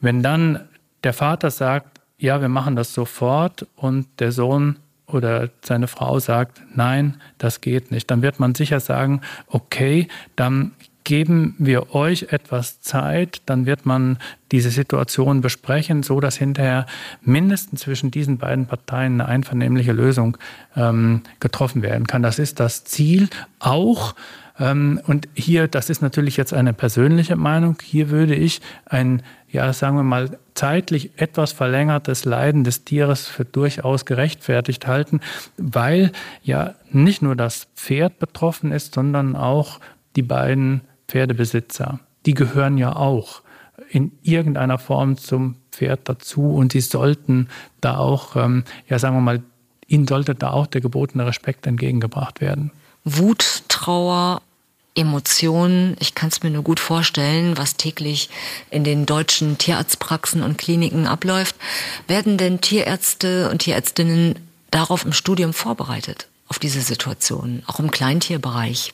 Wenn dann der Vater sagt, ja, wir machen das sofort und der Sohn oder seine Frau sagt, nein, das geht nicht, dann wird man sicher sagen, okay, dann geben wir euch etwas Zeit, dann wird man diese Situation besprechen, so dass hinterher mindestens zwischen diesen beiden Parteien eine einvernehmliche Lösung ähm, getroffen werden kann. Das ist das Ziel auch. Ähm, und hier, das ist natürlich jetzt eine persönliche Meinung, hier würde ich ein ja, sagen wir mal, zeitlich etwas verlängertes Leiden des Tieres für durchaus gerechtfertigt halten, weil ja nicht nur das Pferd betroffen ist, sondern auch die beiden Pferdebesitzer. Die gehören ja auch in irgendeiner Form zum Pferd dazu und sie sollten da auch, ähm, ja, sagen wir mal, ihnen sollte da auch der gebotene Respekt entgegengebracht werden. Wut, Trauer, Emotionen. Ich kann es mir nur gut vorstellen, was täglich in den deutschen Tierarztpraxen und Kliniken abläuft. Werden denn Tierärzte und Tierärztinnen darauf im Studium vorbereitet, auf diese Situation, auch im Kleintierbereich?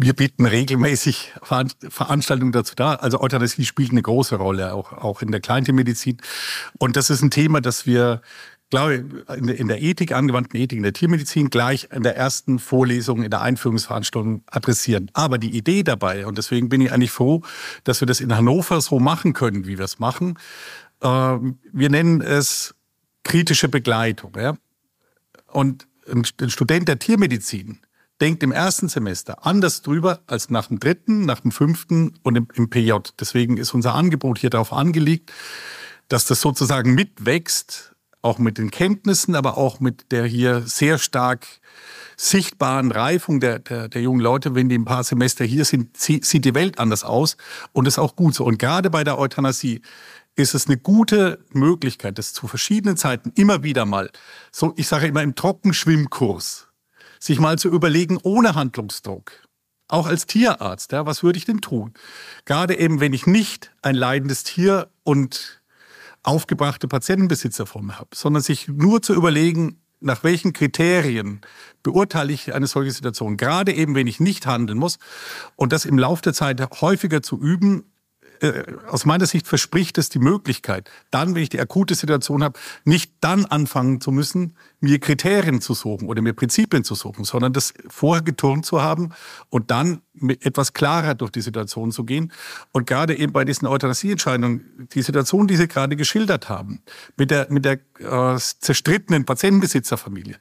Wir bieten regelmäßig Veranstaltungen dazu da. Also Euthanasie spielt eine große Rolle, auch, auch in der Kleintiermedizin. Und das ist ein Thema, das wir glaube, in der Ethik, angewandten Ethik, in der Tiermedizin gleich in der ersten Vorlesung, in der Einführungsveranstaltung adressieren. Aber die Idee dabei, und deswegen bin ich eigentlich froh, dass wir das in Hannover so machen können, wie wir es machen. Ähm, wir nennen es kritische Begleitung. Ja? Und ein Student der Tiermedizin denkt im ersten Semester anders drüber als nach dem dritten, nach dem fünften und im, im PJ. Deswegen ist unser Angebot hier darauf angelegt, dass das sozusagen mitwächst auch mit den Kenntnissen, aber auch mit der hier sehr stark sichtbaren Reifung der, der, der jungen Leute, wenn die ein paar Semester hier sind, sieht die Welt anders aus und ist auch gut so. Und gerade bei der Euthanasie ist es eine gute Möglichkeit, das zu verschiedenen Zeiten immer wieder mal, so ich sage immer im Trockenschwimmkurs, sich mal zu überlegen, ohne Handlungsdruck, auch als Tierarzt, ja, was würde ich denn tun? Gerade eben, wenn ich nicht ein leidendes Tier und aufgebrachte Patientenbesitzer vor mir habe, sondern sich nur zu überlegen, nach welchen Kriterien beurteile ich eine solche Situation, gerade eben, wenn ich nicht handeln muss. Und das im Laufe der Zeit häufiger zu üben, äh, aus meiner Sicht verspricht es die Möglichkeit, dann, wenn ich die akute Situation habe, nicht dann anfangen zu müssen, mir Kriterien zu suchen oder mir Prinzipien zu suchen, sondern das vorher geturnt zu haben und dann etwas klarer durch die Situation zu gehen. Und gerade eben bei diesen Euthanasieentscheidungen, die Situation, die Sie gerade geschildert haben, mit der, mit der äh, zerstrittenen Patientenbesitzerfamilie,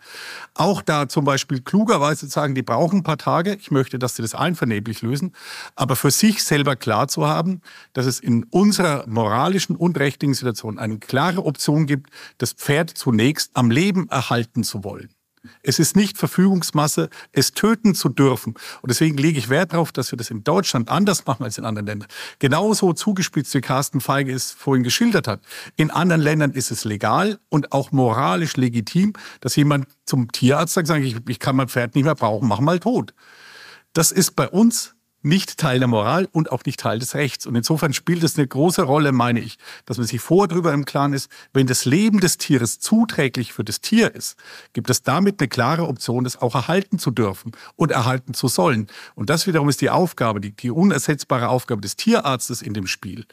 auch da zum Beispiel klugerweise zu sagen, die brauchen ein paar Tage, ich möchte, dass sie das einvernehmlich lösen, aber für sich selber klar zu haben, dass es in unserer moralischen und rechtlichen Situation eine klare Option gibt, das Pferd zunächst am Leben erhalten zu wollen. Es ist nicht Verfügungsmasse, es töten zu dürfen. Und deswegen lege ich Wert darauf, dass wir das in Deutschland anders machen als in anderen Ländern. Genauso zugespitzt, wie Carsten Feige es vorhin geschildert hat. In anderen Ländern ist es legal und auch moralisch legitim, dass jemand zum Tierarzt sagt, ich, ich kann mein Pferd nicht mehr brauchen, mach mal tot. Das ist bei uns nicht Teil der Moral und auch nicht Teil des Rechts. Und insofern spielt es eine große Rolle, meine ich, dass man sich vorher darüber im Klaren ist, wenn das Leben des Tieres zuträglich für das Tier ist, gibt es damit eine klare Option, das auch erhalten zu dürfen und erhalten zu sollen. Und das wiederum ist die Aufgabe, die, die unersetzbare Aufgabe des Tierarztes in dem Spiel.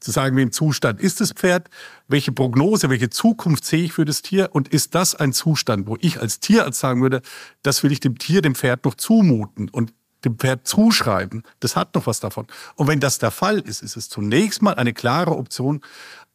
Zu sagen, wie im Zustand ist das Pferd, welche Prognose, welche Zukunft sehe ich für das Tier und ist das ein Zustand, wo ich als Tierarzt sagen würde, das will ich dem Tier, dem Pferd noch zumuten und dem Pferd zuschreiben, das hat noch was davon. Und wenn das der Fall ist, ist es zunächst mal eine klare Option,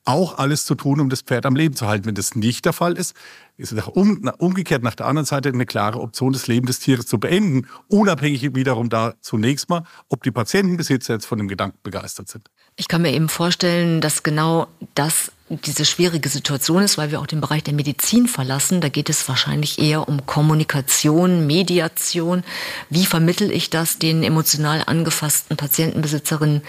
auch alles zu tun, um das Pferd am Leben zu halten. Wenn das nicht der Fall ist, ist es um, umgekehrt nach der anderen Seite eine klare Option, das Leben des Tieres zu beenden, unabhängig wiederum da zunächst mal, ob die Patientenbesitzer jetzt von dem Gedanken begeistert sind. Ich kann mir eben vorstellen, dass genau das diese schwierige Situation ist, weil wir auch den Bereich der Medizin verlassen. Da geht es wahrscheinlich eher um Kommunikation, Mediation. Wie vermittel ich das den emotional angefassten Patientenbesitzerinnen?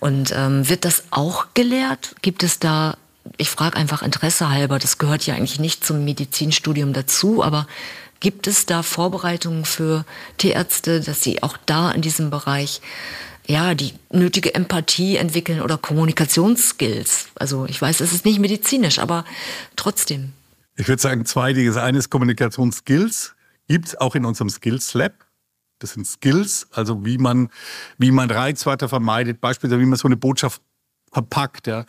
Und ähm, wird das auch gelehrt? Gibt es da, ich frage einfach Interesse halber, das gehört ja eigentlich nicht zum Medizinstudium dazu, aber gibt es da Vorbereitungen für Tierärzte, dass sie auch da in diesem Bereich ja, die nötige Empathie entwickeln oder Kommunikationsskills. Also ich weiß, es ist nicht medizinisch, aber trotzdem. Ich würde sagen, zwei Dinge. Das eine ist Kommunikationsskills. Gibt es auch in unserem Skills Lab. Das sind Skills, also wie man, wie man Reizwörter vermeidet, beispielsweise wie man so eine Botschaft verpackt. Ja.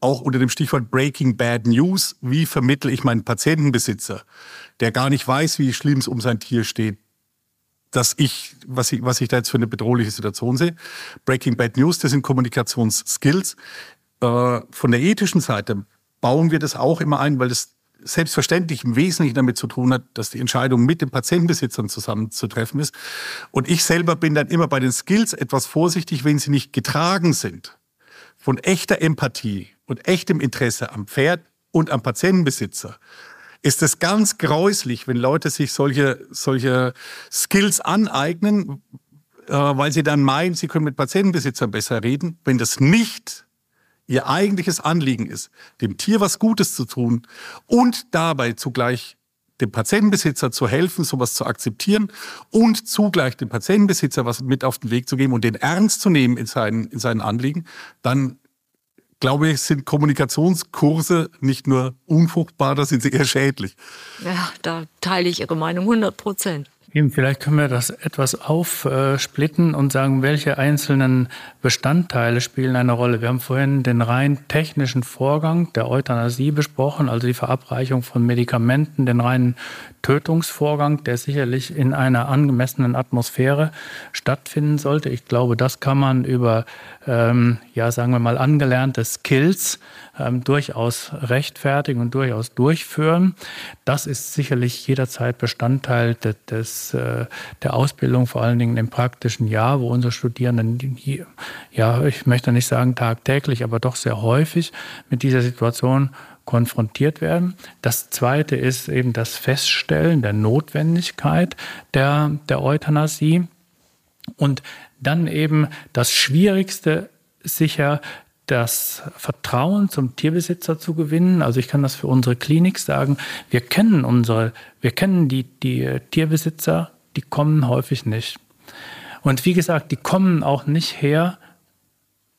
Auch unter dem Stichwort Breaking Bad News. Wie vermittle ich meinen Patientenbesitzer, der gar nicht weiß, wie schlimm es um sein Tier steht, dass ich was, ich, was ich da jetzt für eine bedrohliche Situation sehe. Breaking Bad News, das sind Kommunikationsskills. Äh, von der ethischen Seite bauen wir das auch immer ein, weil das selbstverständlich im Wesentlichen damit zu tun hat, dass die Entscheidung mit den Patientenbesitzern zusammenzutreffen ist. Und ich selber bin dann immer bei den Skills etwas vorsichtig, wenn sie nicht getragen sind von echter Empathie und echtem Interesse am Pferd und am Patientenbesitzer ist es ganz gräuslich, wenn Leute sich solche, solche Skills aneignen, äh, weil sie dann meinen, sie können mit Patientenbesitzern besser reden, wenn das nicht ihr eigentliches Anliegen ist, dem Tier was Gutes zu tun und dabei zugleich dem Patientenbesitzer zu helfen, sowas zu akzeptieren und zugleich dem Patientenbesitzer was mit auf den Weg zu geben und den ernst zu nehmen in seinen, in seinen Anliegen, dann glaube ich, sind Kommunikationskurse nicht nur unfruchtbar, da sind sie eher schädlich. Ja, da teile ich Ihre Meinung 100 Prozent. Eben, vielleicht können wir das etwas aufsplitten und sagen, welche einzelnen Bestandteile spielen eine Rolle. Wir haben vorhin den rein technischen Vorgang der Euthanasie besprochen, also die Verabreichung von Medikamenten, den reinen Tötungsvorgang, der sicherlich in einer angemessenen Atmosphäre stattfinden sollte. Ich glaube, das kann man über, ähm, ja, sagen wir mal, angelernte Skills ähm, durchaus rechtfertigen und durchaus durchführen. Das ist sicherlich jederzeit Bestandteil des, des, äh, der Ausbildung, vor allen Dingen im praktischen Jahr, wo unsere Studierenden, ja, ich möchte nicht sagen tagtäglich, aber doch sehr häufig mit dieser Situation konfrontiert werden. Das zweite ist eben das Feststellen der Notwendigkeit der, der Euthanasie und dann eben das Schwierigste sicher das Vertrauen zum Tierbesitzer zu gewinnen. Also ich kann das für unsere Klinik sagen. Wir kennen unsere, wir kennen die, die Tierbesitzer, die kommen häufig nicht. Und wie gesagt, die kommen auch nicht her,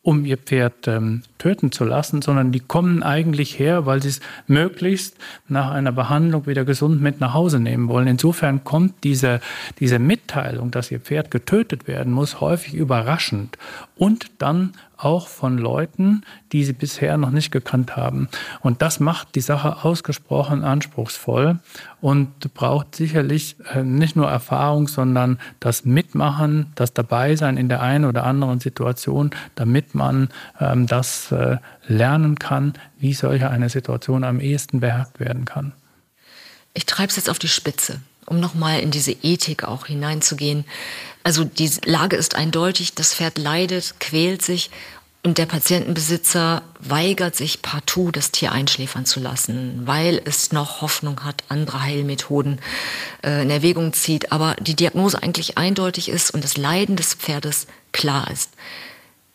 um ihr Pferd ähm, töten zu lassen, sondern die kommen eigentlich her, weil sie es möglichst nach einer Behandlung wieder gesund mit nach Hause nehmen wollen. Insofern kommt diese, diese Mitteilung, dass ihr Pferd getötet werden muss, häufig überraschend und dann auch von Leuten, die sie bisher noch nicht gekannt haben. Und das macht die Sache ausgesprochen anspruchsvoll und braucht sicherlich äh, nicht nur Erfahrung, sondern das Mitmachen, das Dabeisein in der einen oder anderen Situation, damit man ähm, das äh, lernen kann, wie solche eine Situation am ehesten beherrscht werden kann. Ich treibe es jetzt auf die Spitze um nochmal in diese Ethik auch hineinzugehen. Also die Lage ist eindeutig, das Pferd leidet, quält sich und der Patientenbesitzer weigert sich partout, das Tier einschläfern zu lassen, weil es noch Hoffnung hat, andere Heilmethoden äh, in Erwägung zieht, aber die Diagnose eigentlich eindeutig ist und das Leiden des Pferdes klar ist.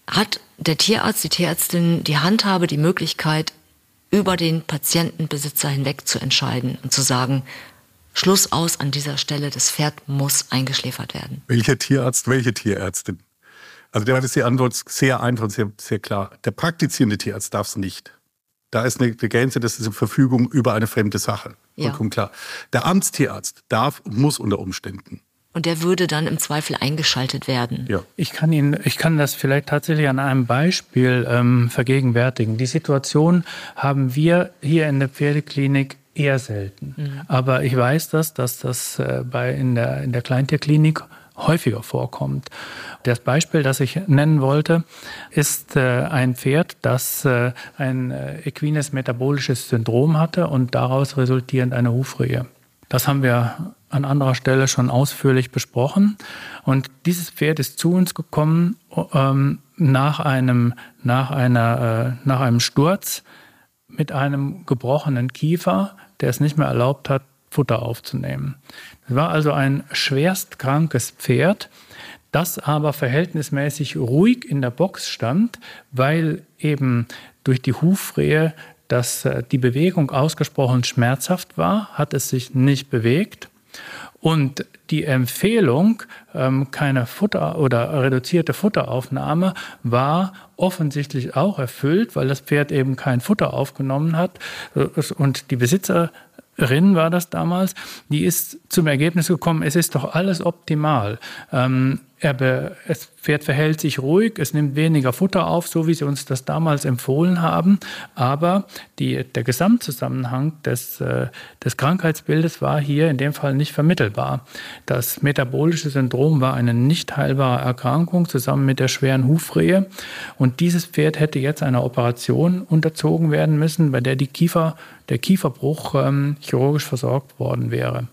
Hat der Tierarzt, die Tierärztin die Handhabe, die Möglichkeit, über den Patientenbesitzer hinweg zu entscheiden und zu sagen, Schluss aus an dieser Stelle, das Pferd muss eingeschläfert werden. Welcher Tierarzt, welche Tierärztin? Also der hat die Antwort sehr einfach und sehr, sehr klar. Der praktizierende Tierarzt darf es nicht. Da ist eine Grenze, das ist eine Verfügung über eine fremde Sache. Vollkommen ja. klar. Der Amtstierarzt darf und muss unter Umständen. Und der würde dann im Zweifel eingeschaltet werden. Ja. Ich kann Ihnen, ich kann das vielleicht tatsächlich an einem Beispiel ähm, vergegenwärtigen. Die Situation haben wir hier in der Pferdeklinik eher selten. Mhm. Aber ich weiß das, dass das äh, bei in der, in der Kleintierklinik häufiger vorkommt. Das Beispiel, das ich nennen wollte, ist äh, ein Pferd, das äh, ein equines metabolisches Syndrom hatte und daraus resultierend eine Hufrehe. Das haben wir an anderer Stelle schon ausführlich besprochen. Und dieses Pferd ist zu uns gekommen ähm, nach, einem, nach, einer, äh, nach einem Sturz mit einem gebrochenen Kiefer, der es nicht mehr erlaubt hat, Futter aufzunehmen. Es war also ein schwerst krankes Pferd, das aber verhältnismäßig ruhig in der Box stand, weil eben durch die Hufrehe dass äh, die Bewegung ausgesprochen schmerzhaft war, hat es sich nicht bewegt. Und die Empfehlung, ähm, keine Futter oder reduzierte Futteraufnahme, war offensichtlich auch erfüllt, weil das Pferd eben kein Futter aufgenommen hat. Und die Besitzer Rin war das damals, die ist zum Ergebnis gekommen, es ist doch alles optimal. Er das Pferd verhält sich ruhig, es nimmt weniger Futter auf, so wie sie uns das damals empfohlen haben. Aber die, der Gesamtzusammenhang des, äh, des Krankheitsbildes war hier in dem Fall nicht vermittelbar. Das metabolische Syndrom war eine nicht heilbare Erkrankung zusammen mit der schweren Hufrehe. Und dieses Pferd hätte jetzt einer Operation unterzogen werden müssen, bei der die Kiefer, der Kieferbruch ähm, chirurgisch versorgt worden wäre.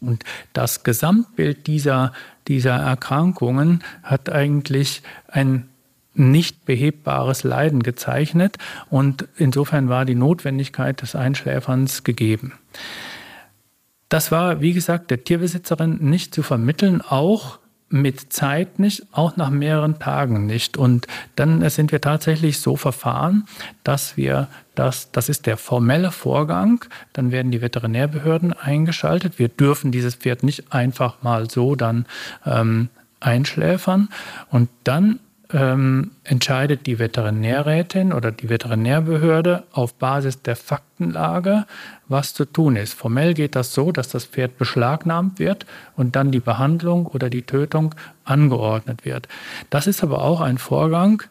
Und das Gesamtbild dieser, dieser Erkrankungen hat eigentlich ein nicht behebbares Leiden gezeichnet und insofern war die Notwendigkeit des Einschläferns gegeben. Das war, wie gesagt, der Tierbesitzerin nicht zu vermitteln, auch mit Zeit nicht, auch nach mehreren Tagen nicht. Und dann sind wir tatsächlich so verfahren, dass wir das, das ist der formelle Vorgang, dann werden die Veterinärbehörden eingeschaltet. Wir dürfen dieses Pferd nicht einfach mal so dann ähm, einschläfern. Und dann ähm, entscheidet die Veterinärrätin oder die Veterinärbehörde auf Basis der Faktenlage, was zu tun ist. Formell geht das so, dass das Pferd beschlagnahmt wird und dann die Behandlung oder die Tötung angeordnet wird. Das ist aber auch ein Vorgang,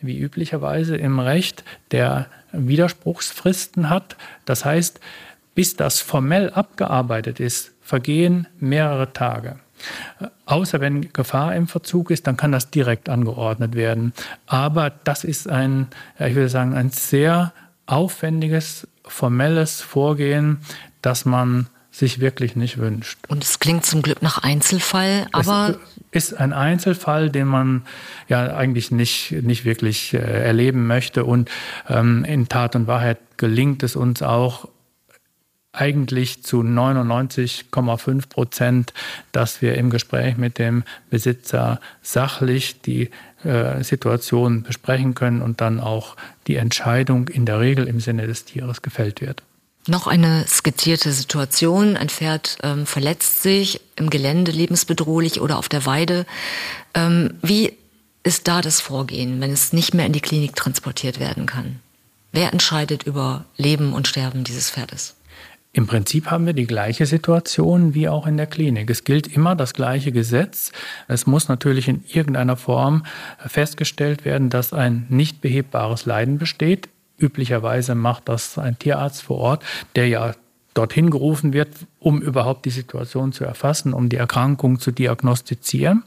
wie üblicherweise im Recht, der Widerspruchsfristen hat. Das heißt, bis das formell abgearbeitet ist, vergehen mehrere Tage. Außer wenn Gefahr im Verzug ist, dann kann das direkt angeordnet werden. Aber das ist ein, ich würde sagen, ein sehr aufwendiges, formelles Vorgehen, das man sich wirklich nicht wünscht. Und es klingt zum Glück nach Einzelfall, aber. Es ist ein Einzelfall, den man ja eigentlich nicht, nicht wirklich äh, erleben möchte. Und ähm, in Tat und Wahrheit gelingt es uns auch, eigentlich zu 99,5 Prozent, dass wir im Gespräch mit dem Besitzer sachlich die äh, Situation besprechen können und dann auch die Entscheidung in der Regel im Sinne des Tieres gefällt wird. Noch eine skizzierte Situation. Ein Pferd ähm, verletzt sich im Gelände lebensbedrohlich oder auf der Weide. Ähm, wie ist da das Vorgehen, wenn es nicht mehr in die Klinik transportiert werden kann? Wer entscheidet über Leben und Sterben dieses Pferdes? Im Prinzip haben wir die gleiche Situation wie auch in der Klinik. Es gilt immer das gleiche Gesetz. Es muss natürlich in irgendeiner Form festgestellt werden, dass ein nicht behebbares Leiden besteht. Üblicherweise macht das ein Tierarzt vor Ort, der ja dorthin gerufen wird, um überhaupt die Situation zu erfassen, um die Erkrankung zu diagnostizieren.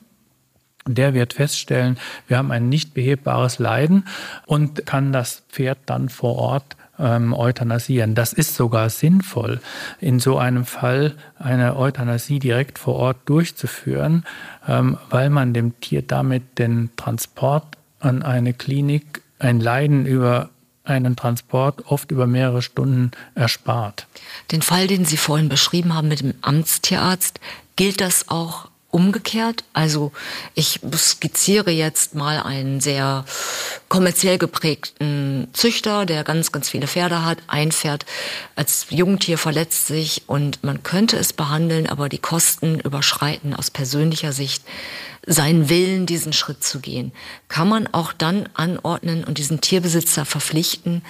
Der wird feststellen, wir haben ein nicht behebbares Leiden und kann das Pferd dann vor Ort ähm, euthanasieren. Das ist sogar sinnvoll, in so einem Fall eine Euthanasie direkt vor Ort durchzuführen, ähm, weil man dem Tier damit den Transport an eine Klinik, ein Leiden über einen Transport oft über mehrere Stunden erspart. Den Fall, den Sie vorhin beschrieben haben mit dem Amtstierarzt, gilt das auch umgekehrt. Also ich skizziere jetzt mal einen sehr kommerziell geprägten Züchter, der ganz, ganz viele Pferde hat. Ein Pferd als Jungtier verletzt sich und man könnte es behandeln, aber die Kosten überschreiten aus persönlicher Sicht seinen Willen, diesen Schritt zu gehen. Kann man auch dann anordnen und diesen Tierbesitzer verpflichten,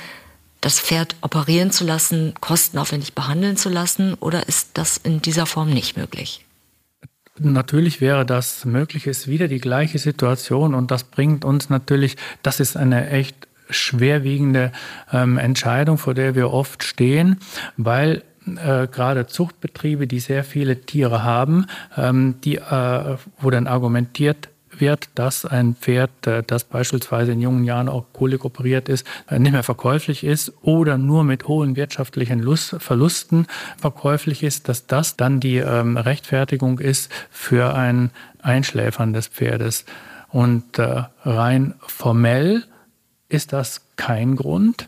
das Pferd operieren zu lassen, kostenaufwendig behandeln zu lassen, oder ist das in dieser Form nicht möglich? Natürlich wäre das möglich, ist wieder die gleiche Situation und das bringt uns natürlich, das ist eine echt schwerwiegende ähm, Entscheidung, vor der wir oft stehen, weil äh, gerade Zuchtbetriebe, die sehr viele Tiere haben, ähm, die, äh, wo dann argumentiert wird, dass ein Pferd, äh, das beispielsweise in jungen Jahren auch Kolik operiert ist, äh, nicht mehr verkäuflich ist oder nur mit hohen wirtschaftlichen Verlusten verkäuflich ist, dass das dann die ähm, Rechtfertigung ist für ein Einschläfern des Pferdes. Und äh, rein formell ist das kein Grund,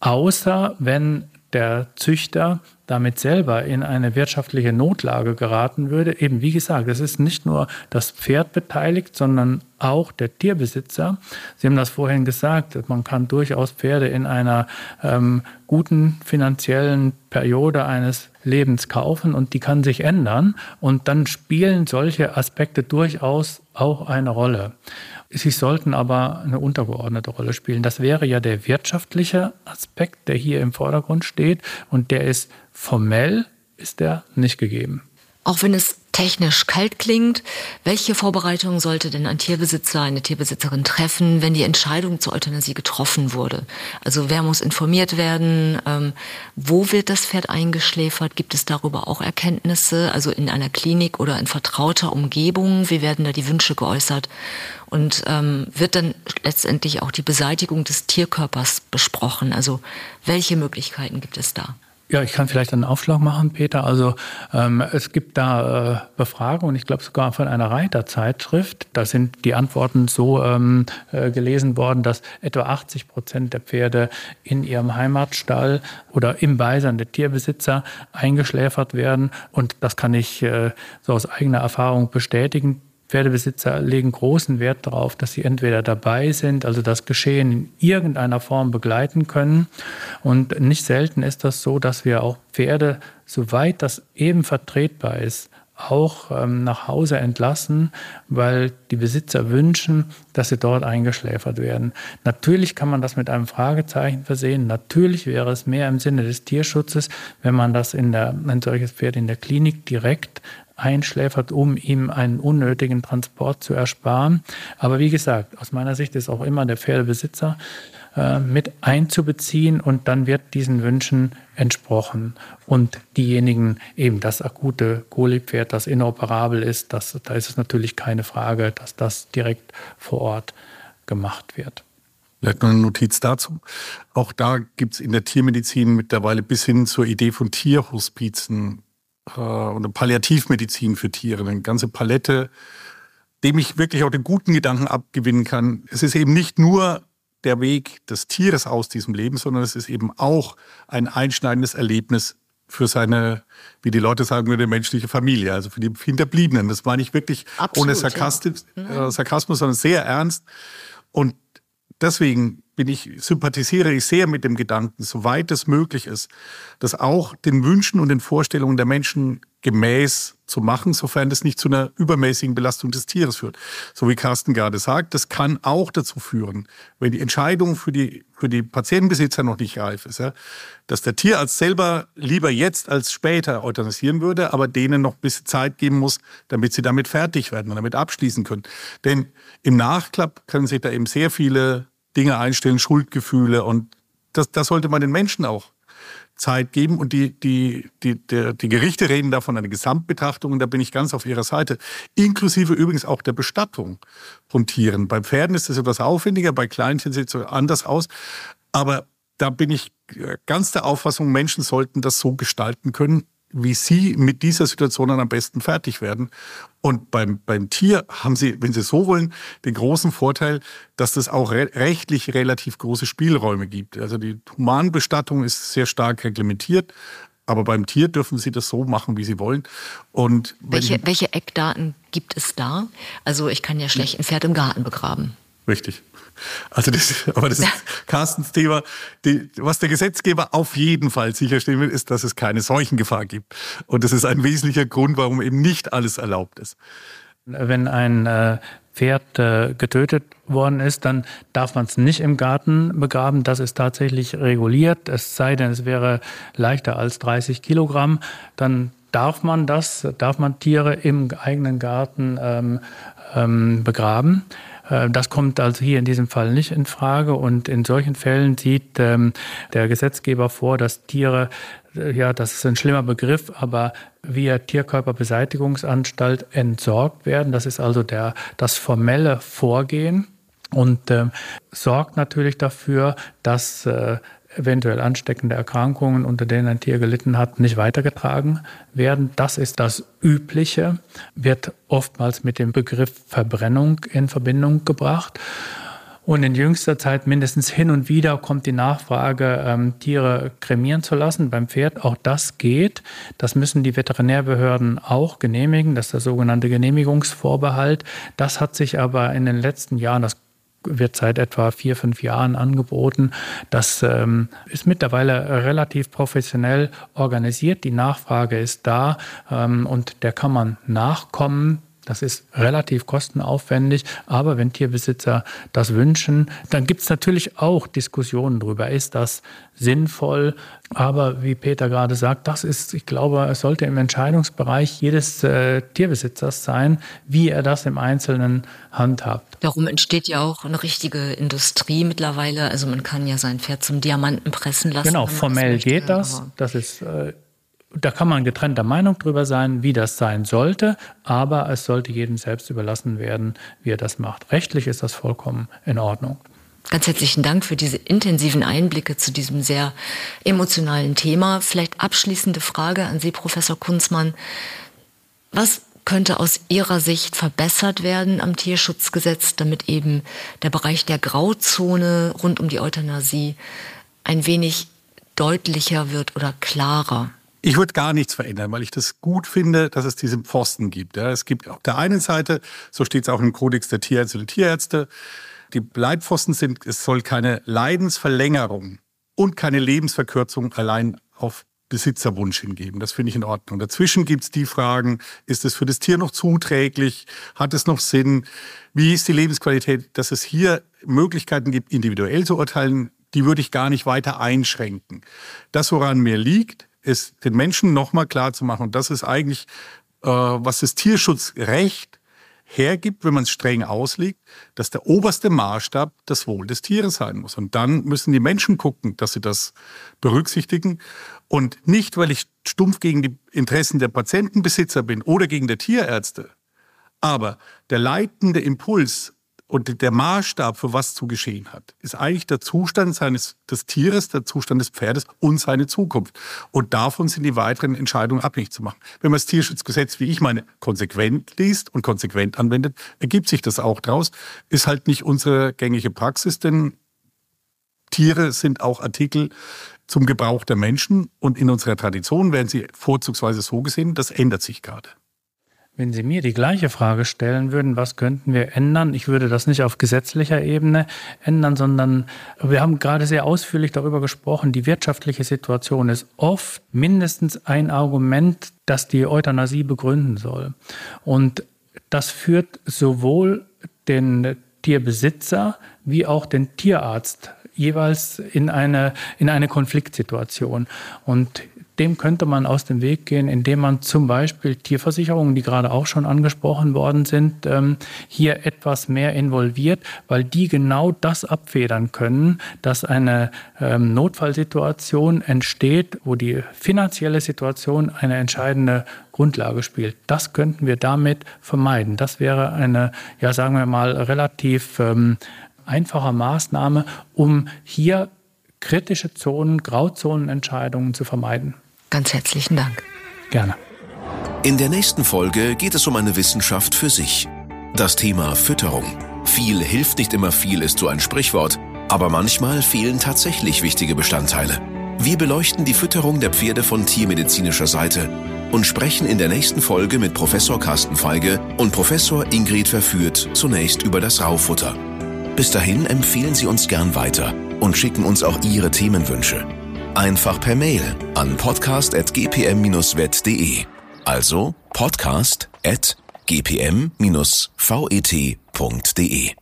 außer wenn der Züchter damit selber in eine wirtschaftliche Notlage geraten würde. Eben wie gesagt, es ist nicht nur das Pferd beteiligt, sondern auch der Tierbesitzer. Sie haben das vorhin gesagt, man kann durchaus Pferde in einer ähm, guten finanziellen Periode eines Lebens kaufen und die kann sich ändern und dann spielen solche Aspekte durchaus auch eine Rolle. Sie sollten aber eine untergeordnete Rolle spielen. Das wäre ja der wirtschaftliche Aspekt, der hier im Vordergrund steht und der ist formell ist der nicht gegeben. Auch wenn es technisch kalt klingt, welche Vorbereitungen sollte denn ein Tierbesitzer, eine Tierbesitzerin treffen, wenn die Entscheidung zur Euthanasie getroffen wurde? Also wer muss informiert werden? Ähm, wo wird das Pferd eingeschläfert? Gibt es darüber auch Erkenntnisse? Also in einer Klinik oder in vertrauter Umgebung? Wie werden da die Wünsche geäußert? Und ähm, wird dann letztendlich auch die Beseitigung des Tierkörpers besprochen? Also welche Möglichkeiten gibt es da? Ja, ich kann vielleicht einen Aufschlag machen, Peter. Also ähm, es gibt da äh, Befragungen, ich glaube sogar von einer Reiterzeitschrift. Da sind die Antworten so ähm, äh, gelesen worden, dass etwa 80 Prozent der Pferde in ihrem Heimatstall oder im Beisein der Tierbesitzer eingeschläfert werden. Und das kann ich äh, so aus eigener Erfahrung bestätigen Pferdebesitzer legen großen Wert darauf, dass sie entweder dabei sind, also das Geschehen in irgendeiner Form begleiten können. Und nicht selten ist das so, dass wir auch Pferde, soweit das eben vertretbar ist, auch ähm, nach Hause entlassen, weil die Besitzer wünschen, dass sie dort eingeschläfert werden. Natürlich kann man das mit einem Fragezeichen versehen. Natürlich wäre es mehr im Sinne des Tierschutzes, wenn man das in der, ein solches Pferd in der Klinik direkt einschläfert, um ihm einen unnötigen Transport zu ersparen. Aber wie gesagt, aus meiner Sicht ist auch immer der Pferdebesitzer äh, mit einzubeziehen und dann wird diesen Wünschen entsprochen. Und diejenigen, eben das akute Kolipferd, das inoperabel ist, das, da ist es natürlich keine Frage, dass das direkt vor Ort gemacht wird. Vielleicht noch eine Notiz dazu. Auch da gibt es in der Tiermedizin mittlerweile bis hin zur Idee von Tierhospizen äh, und Palliativmedizin für Tiere, eine ganze Palette, dem ich wirklich auch den guten Gedanken abgewinnen kann. Es ist eben nicht nur der Weg des Tieres aus diesem Leben, sondern es ist eben auch ein einschneidendes Erlebnis für seine, wie die Leute sagen würden, menschliche Familie, also für die Hinterbliebenen. Das war nicht wirklich Absolut, ohne Sarkastik, ja. äh, Sarkasmus, sondern sehr ernst. Und deswegen bin ich, sympathisiere ich sehr mit dem Gedanken, soweit es möglich ist, das auch den Wünschen und den Vorstellungen der Menschen gemäß zu machen, sofern das nicht zu einer übermäßigen Belastung des Tieres führt. So wie Carsten gerade sagt, das kann auch dazu führen, wenn die Entscheidung für die, für die Patientenbesitzer noch nicht reif ist, ja, dass der Tierarzt selber lieber jetzt als später euthanasieren würde, aber denen noch ein bisschen Zeit geben muss, damit sie damit fertig werden und damit abschließen können. Denn im Nachklapp können sich da eben sehr viele Dinge einstellen, Schuldgefühle und das, das sollte man den Menschen auch Zeit geben. Und die, die, die, die, die Gerichte reden davon eine Gesamtbetrachtung und da bin ich ganz auf ihrer Seite. Inklusive übrigens auch der Bestattung von Tieren. Bei Pferden ist das etwas aufwendiger, bei Kleinchen sieht es anders aus. Aber da bin ich ganz der Auffassung, Menschen sollten das so gestalten können, wie sie mit dieser Situation dann am besten fertig werden. Und beim, beim Tier haben sie, wenn sie so wollen, den großen Vorteil, dass es auch re rechtlich relativ große Spielräume gibt. Also die Humanbestattung ist sehr stark reglementiert. Aber beim Tier dürfen sie das so machen, wie sie wollen. Und welche, welche Eckdaten gibt es da? Also ich kann ja schlecht ein Pferd im Garten begraben. Richtig. Also das, aber das ist Carstens Thema. Die, was der Gesetzgeber auf jeden Fall sicherstellen will, ist, dass es keine Seuchengefahr gibt. Und das ist ein wesentlicher Grund, warum eben nicht alles erlaubt ist. Wenn ein äh, Pferd äh, getötet worden ist, dann darf man es nicht im Garten begraben. Das ist tatsächlich reguliert. Es sei denn, es wäre leichter als 30 Kilogramm. Dann darf man das, darf man Tiere im eigenen Garten ähm, ähm, begraben. Äh, das kommt also hier in diesem Fall nicht in Frage. Und in solchen Fällen sieht ähm, der Gesetzgeber vor, dass Tiere, äh, ja, das ist ein schlimmer Begriff, aber via Tierkörperbeseitigungsanstalt entsorgt werden. Das ist also der, das formelle Vorgehen und äh, sorgt natürlich dafür, dass äh, eventuell ansteckende Erkrankungen, unter denen ein Tier gelitten hat, nicht weitergetragen werden. Das ist das Übliche, wird oftmals mit dem Begriff Verbrennung in Verbindung gebracht. Und in jüngster Zeit mindestens hin und wieder kommt die Nachfrage, ähm, Tiere kremieren zu lassen beim Pferd. Auch das geht. Das müssen die Veterinärbehörden auch genehmigen. Das ist der sogenannte Genehmigungsvorbehalt. Das hat sich aber in den letzten Jahren, das wird seit etwa vier, fünf Jahren angeboten. Das ähm, ist mittlerweile relativ professionell organisiert. Die Nachfrage ist da ähm, und der kann man nachkommen. Das ist relativ kostenaufwendig, aber wenn Tierbesitzer das wünschen, dann gibt es natürlich auch Diskussionen darüber. Ist das sinnvoll? Aber wie Peter gerade sagt, das ist, ich glaube, es sollte im Entscheidungsbereich jedes äh, Tierbesitzers sein, wie er das im Einzelnen handhabt. Darum entsteht ja auch eine richtige Industrie mittlerweile. Also man kann ja sein Pferd zum Diamanten pressen lassen. Genau, formell geht das. Das ist äh, da kann man getrennter Meinung drüber sein, wie das sein sollte, aber es sollte jedem selbst überlassen werden, wie er das macht. Rechtlich ist das vollkommen in Ordnung. Ganz herzlichen Dank für diese intensiven Einblicke zu diesem sehr emotionalen Thema. Vielleicht abschließende Frage an Sie, Professor Kunzmann. Was könnte aus Ihrer Sicht verbessert werden am Tierschutzgesetz, damit eben der Bereich der Grauzone rund um die Euthanasie ein wenig deutlicher wird oder klarer? Ich würde gar nichts verändern, weil ich das gut finde, dass es diese Pfosten gibt. Ja, es gibt auf der einen Seite, so steht es auch im Kodex der Tierärzte und Tierärzte, die Leitpfosten sind, es soll keine Leidensverlängerung und keine Lebensverkürzung allein auf Besitzerwunsch hingeben. Das finde ich in Ordnung. Dazwischen gibt es die Fragen, ist es für das Tier noch zuträglich? Hat es noch Sinn? Wie ist die Lebensqualität? Dass es hier Möglichkeiten gibt, individuell zu urteilen, die würde ich gar nicht weiter einschränken. Das, woran mir liegt, ist den Menschen nochmal klar zu machen, und das ist eigentlich, äh, was das Tierschutzrecht hergibt, wenn man es streng auslegt, dass der oberste Maßstab das Wohl des Tieres sein muss. Und dann müssen die Menschen gucken, dass sie das berücksichtigen. Und nicht, weil ich stumpf gegen die Interessen der Patientenbesitzer bin oder gegen der Tierärzte. Aber der leitende Impuls und der Maßstab für was zu geschehen hat, ist eigentlich der Zustand seines, des Tieres, der Zustand des Pferdes und seine Zukunft. Und davon sind die weiteren Entscheidungen abhängig zu machen. Wenn man das Tierschutzgesetz, wie ich meine, konsequent liest und konsequent anwendet, ergibt sich das auch draus. Ist halt nicht unsere gängige Praxis, denn Tiere sind auch Artikel zum Gebrauch der Menschen und in unserer Tradition werden sie vorzugsweise so gesehen. Das ändert sich gerade. Wenn Sie mir die gleiche Frage stellen würden, was könnten wir ändern? Ich würde das nicht auf gesetzlicher Ebene ändern, sondern wir haben gerade sehr ausführlich darüber gesprochen, die wirtschaftliche Situation ist oft mindestens ein Argument, das die Euthanasie begründen soll. Und das führt sowohl den Tierbesitzer wie auch den Tierarzt jeweils in eine, in eine Konfliktsituation. Und dem könnte man aus dem Weg gehen, indem man zum Beispiel Tierversicherungen, die gerade auch schon angesprochen worden sind, ähm, hier etwas mehr involviert, weil die genau das abfedern können, dass eine ähm, Notfallsituation entsteht, wo die finanzielle Situation eine entscheidende Grundlage spielt. Das könnten wir damit vermeiden. Das wäre eine, ja sagen wir mal, relativ ähm, einfache Maßnahme, um hier kritische Zonen, Grauzonenentscheidungen zu vermeiden. Ganz herzlichen Dank. Gerne. In der nächsten Folge geht es um eine Wissenschaft für sich. Das Thema Fütterung. Viel hilft nicht immer viel ist so ein Sprichwort, aber manchmal fehlen tatsächlich wichtige Bestandteile. Wir beleuchten die Fütterung der Pferde von tiermedizinischer Seite und sprechen in der nächsten Folge mit Professor Carsten Feige und Professor Ingrid Verführt zunächst über das Raufutter. Bis dahin empfehlen Sie uns gern weiter und schicken uns auch Ihre Themenwünsche. Einfach per Mail an podcast.gpm-vet.de. Also podcast.gpm-vet.de.